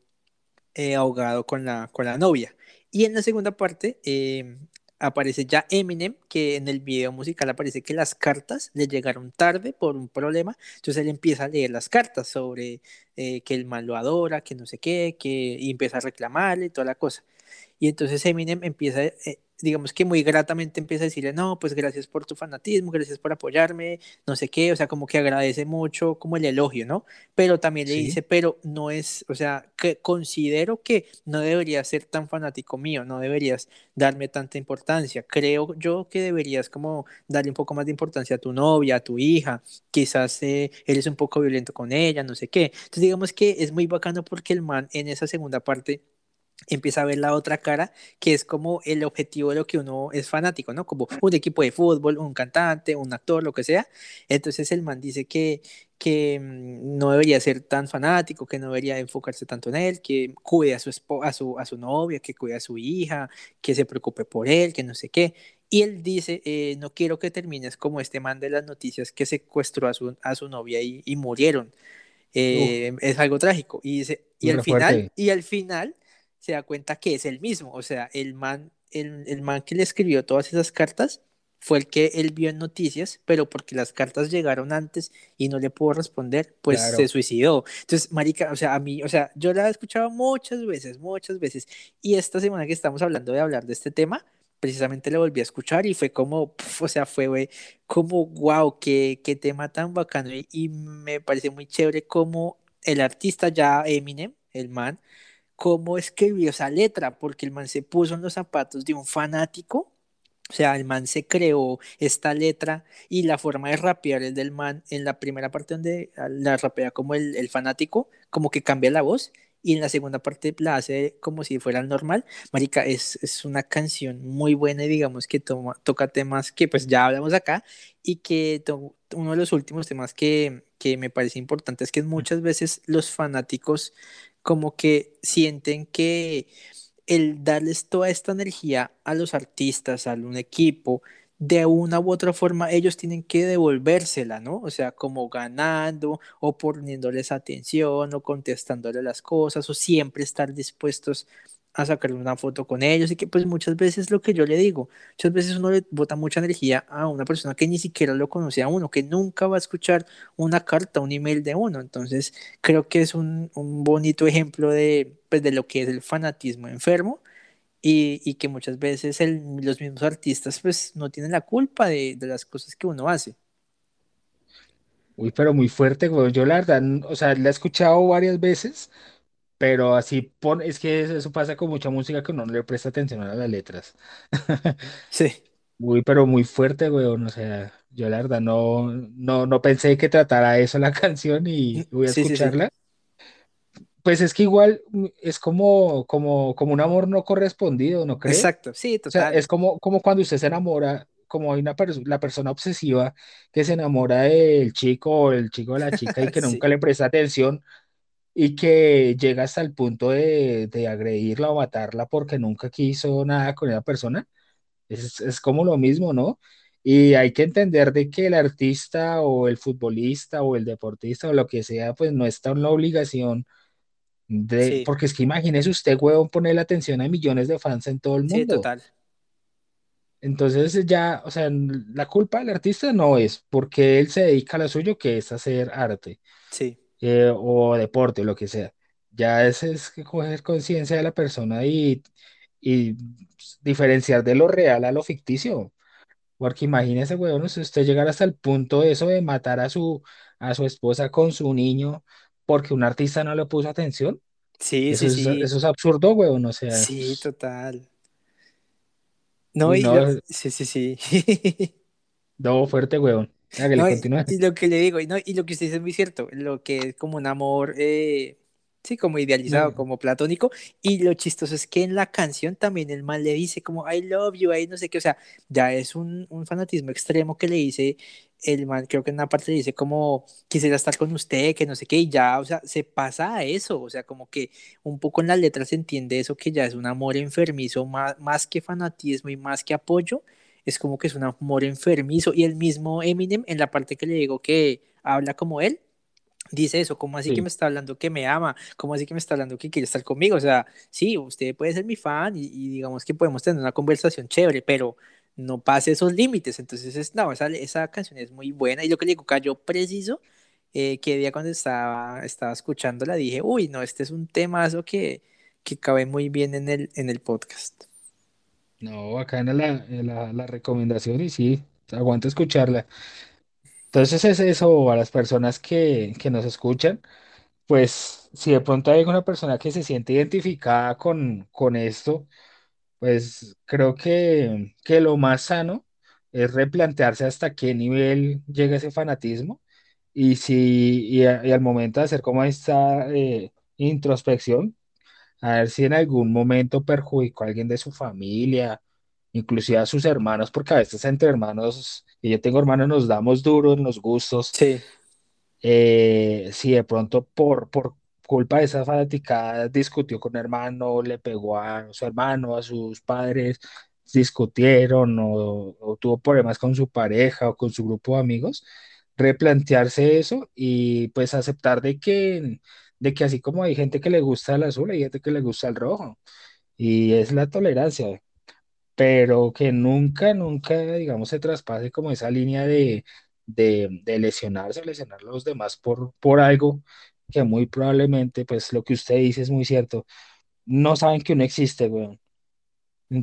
eh, ahogado con la, con la novia. Y en la segunda parte, eh, aparece ya Eminem, que en el video musical aparece que las cartas le llegaron tarde por un problema, entonces él empieza a leer las cartas sobre eh, que el mal lo adora, que no sé qué, que y empieza a reclamarle y toda la cosa. Y entonces Eminem empieza, digamos que muy gratamente empieza a decirle, no, pues gracias por tu fanatismo, gracias por apoyarme, no sé qué, o sea, como que agradece mucho como el elogio, ¿no? Pero también le dice, pero no es, o sea, que considero que no deberías ser tan fanático mío, no deberías darme tanta importancia, creo yo que deberías como darle un poco más de importancia a tu novia, a tu hija, quizás eh, eres un poco violento con ella, no sé qué. Entonces digamos que es muy bacano porque el man en esa segunda parte empieza a ver la otra cara, que es como el objetivo de lo que uno es fanático, ¿no? Como un equipo de fútbol, un cantante, un actor, lo que sea. Entonces el man dice que, que mm, no debería ser tan fanático, que no debería enfocarse tanto en él, que cuide a su, a su, a su novia, que cuide a su hija, que se preocupe por él, que no sé qué. Y él dice, eh, no quiero que termines como este man de las noticias que secuestró a su, a su novia y, y murieron. Eh, es algo trágico. Y dice, y al final, y al final se da cuenta que es el mismo. O sea, el man, el, el man que le escribió todas esas cartas fue el que él vio en noticias, pero porque las cartas llegaron antes y no le pudo responder, pues se suicidó. Entonces, marica, o sea, a mí, o sea, yo la he escuchado muchas veces, muchas veces, y esta semana que estamos hablando de hablar de este tema, precisamente le volví a escuchar y fue como, o sea, fue como, wow, qué, qué tema tan bacano, y, y me parece muy chévere como el artista ya Eminem, el man, cómo escribió esa letra, porque el man se puso en los zapatos de un fanático, o sea, el man se creó esta letra y la forma de rapear el del man en la primera parte donde la rapea como el, el fanático, como que cambia la voz. Y en la segunda parte la hace como si fuera normal. Marica, es, es una canción muy buena y digamos que toma, toca temas que pues ya hablamos acá y que uno de los últimos temas que, que me parece importante es que muchas veces los fanáticos como que sienten que el darles toda esta energía a los artistas, a un equipo, de una u otra forma ellos tienen que devolvérsela, ¿no? O sea, como ganando o poniéndoles atención o contestándole las cosas o siempre estar dispuestos a sacar una foto con ellos y que pues muchas veces lo que yo le digo, muchas veces uno le bota mucha energía a una persona que ni siquiera lo conoce a uno, que nunca va a escuchar una carta, un email de uno. Entonces creo que es un, un bonito ejemplo de, pues, de lo que es el fanatismo enfermo y, y que muchas veces el, los mismos artistas pues no tienen la culpa de, de las cosas que uno hace. Uy, pero muy fuerte, güey. Yo la verdad, o sea, la he escuchado varias veces pero así pon, es que eso pasa con mucha música que uno no le presta atención a las letras. Sí, Uy, pero muy fuerte, weón. O sea, yo la verdad no, no, no pensé que tratara eso la canción y voy a sí, sí, sí. escucharla. Pues es que igual mm, es como, como, como un amor no correspondido, ¿no cree? Exacto, sí, O sea, total. es como, como cuando usted se enamora, como hay una persona, la persona obsesiva que se enamora del chico o el chico de la chica y que nunca Sí, le presta atención y que llega hasta el punto de, de agredirla o matarla porque nunca quiso nada con esa persona, es, es como lo mismo, ¿no? Y hay que entender de que el artista o el futbolista o el deportista o lo que sea, pues no está en la obligación de, sí, porque es que imagínese usted, huevón, poner la atención a millones de fans en todo el sí, mundo. total. Entonces ya, o sea, la culpa del artista no es porque él se dedica a lo suyo, que es hacer arte. Sí, eh, o deporte, lo que sea. Ya es, es coger conciencia de la persona y, y diferenciar de lo real a lo ficticio. Porque imagínese, weón, si usted llegara hasta el punto de eso de matar a su, a su esposa con su niño porque un artista no le puso atención. Sí, Eso sí, es, sí, eso es absurdo, weón. O sea, sí, total. No, y no, sí, sí, sí. no, fuerte, weón. Hágale, No, y, lo que le digo, y, no, y lo que usted dice es muy cierto, lo que es como un amor, eh, sí, como idealizado, No, como platónico, y lo chistoso es que en la canción también el man le dice como I love you, ahí no sé qué, o sea, ya es un, un fanatismo extremo que le dice el man, creo que en una parte le dice como quisiera estar con usted, que no sé qué, y ya, o sea, se pasa a eso, o sea, como que un poco en las letras se entiende eso que ya es un amor enfermizo, más, más que fanatismo y más que apoyo es como que es un amor enfermizo. Y el mismo Eminem, en la parte que le digo que habla como él, dice eso, como así que me sí. está hablando que me ama? como así que me está hablando que quiere estar conmigo? O sea, sí, usted puede ser mi fan y, y digamos que podemos tener una conversación chévere, pero no pase esos límites. Entonces, es, no, esa, esa canción es muy buena. Y lo que le digo, cayó preciso. Eh, que día cuando estaba, estaba escuchándola dije, uy, no, este es un temazo que, que cabe muy bien en el, en el podcast. No, en la, la, la recomendación y sí, aguanta escucharla. Entonces es eso a las personas que, que nos escuchan. Pues si de pronto hay alguna persona que se siente identificada con, con esto, pues creo que, que lo más sano es replantearse hasta qué nivel llega ese fanatismo y si y al momento de hacer como esta eh, introspección, a ver si en algún momento perjudicó a alguien de su familia, inclusive a sus hermanos, porque a veces entre hermanos, y yo tengo hermanos, nos damos duro en los gustos Sí, eh, si de pronto por, por culpa de esa fanaticada discutió con un hermano, le pegó a su hermano, a sus padres, discutieron o, o tuvo problemas con su pareja o con su grupo de amigos, replantearse eso y pues aceptar de que, de que así como hay gente que le gusta el azul, hay gente que le gusta el rojo y es la tolerancia pero que nunca, nunca, digamos, se traspase como esa línea de, de, de lesionarse lesionar a los demás por, por algo que muy probablemente, pues lo que usted dice es muy cierto, no saben que uno existe, weón.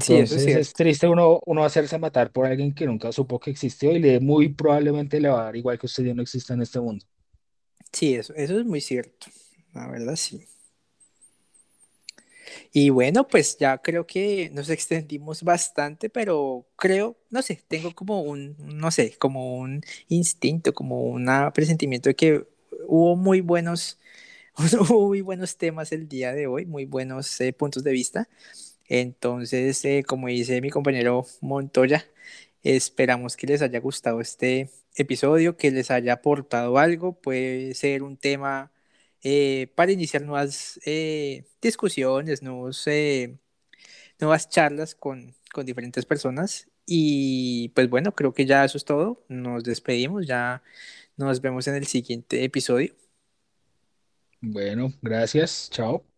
sí, es Entonces es cierto. triste uno, uno hacerse matar por alguien que nunca supo que existió y le muy probablemente le va a dar igual que usted ya no exista en este mundo. Sí, eso, eso es muy cierto. La verdad, sí. Y bueno, pues ya creo que nos extendimos bastante, pero creo, no sé, tengo como un, no sé, como un instinto, como un presentimiento de que hubo muy buenos, hubo muy buenos temas el día de hoy, muy buenos eh, puntos de vista. Entonces, eh, como dice mi compañero Montoya, esperamos que les haya gustado este episodio, que les haya aportado algo. Puede ser un tema eh, para iniciar nuevas eh, discusiones, nuevos, eh, nuevas charlas con, con diferentes personas. Y pues bueno, creo que ya eso es todo. Nos despedimos, ya nos vemos en el siguiente episodio. Bueno, gracias, chao.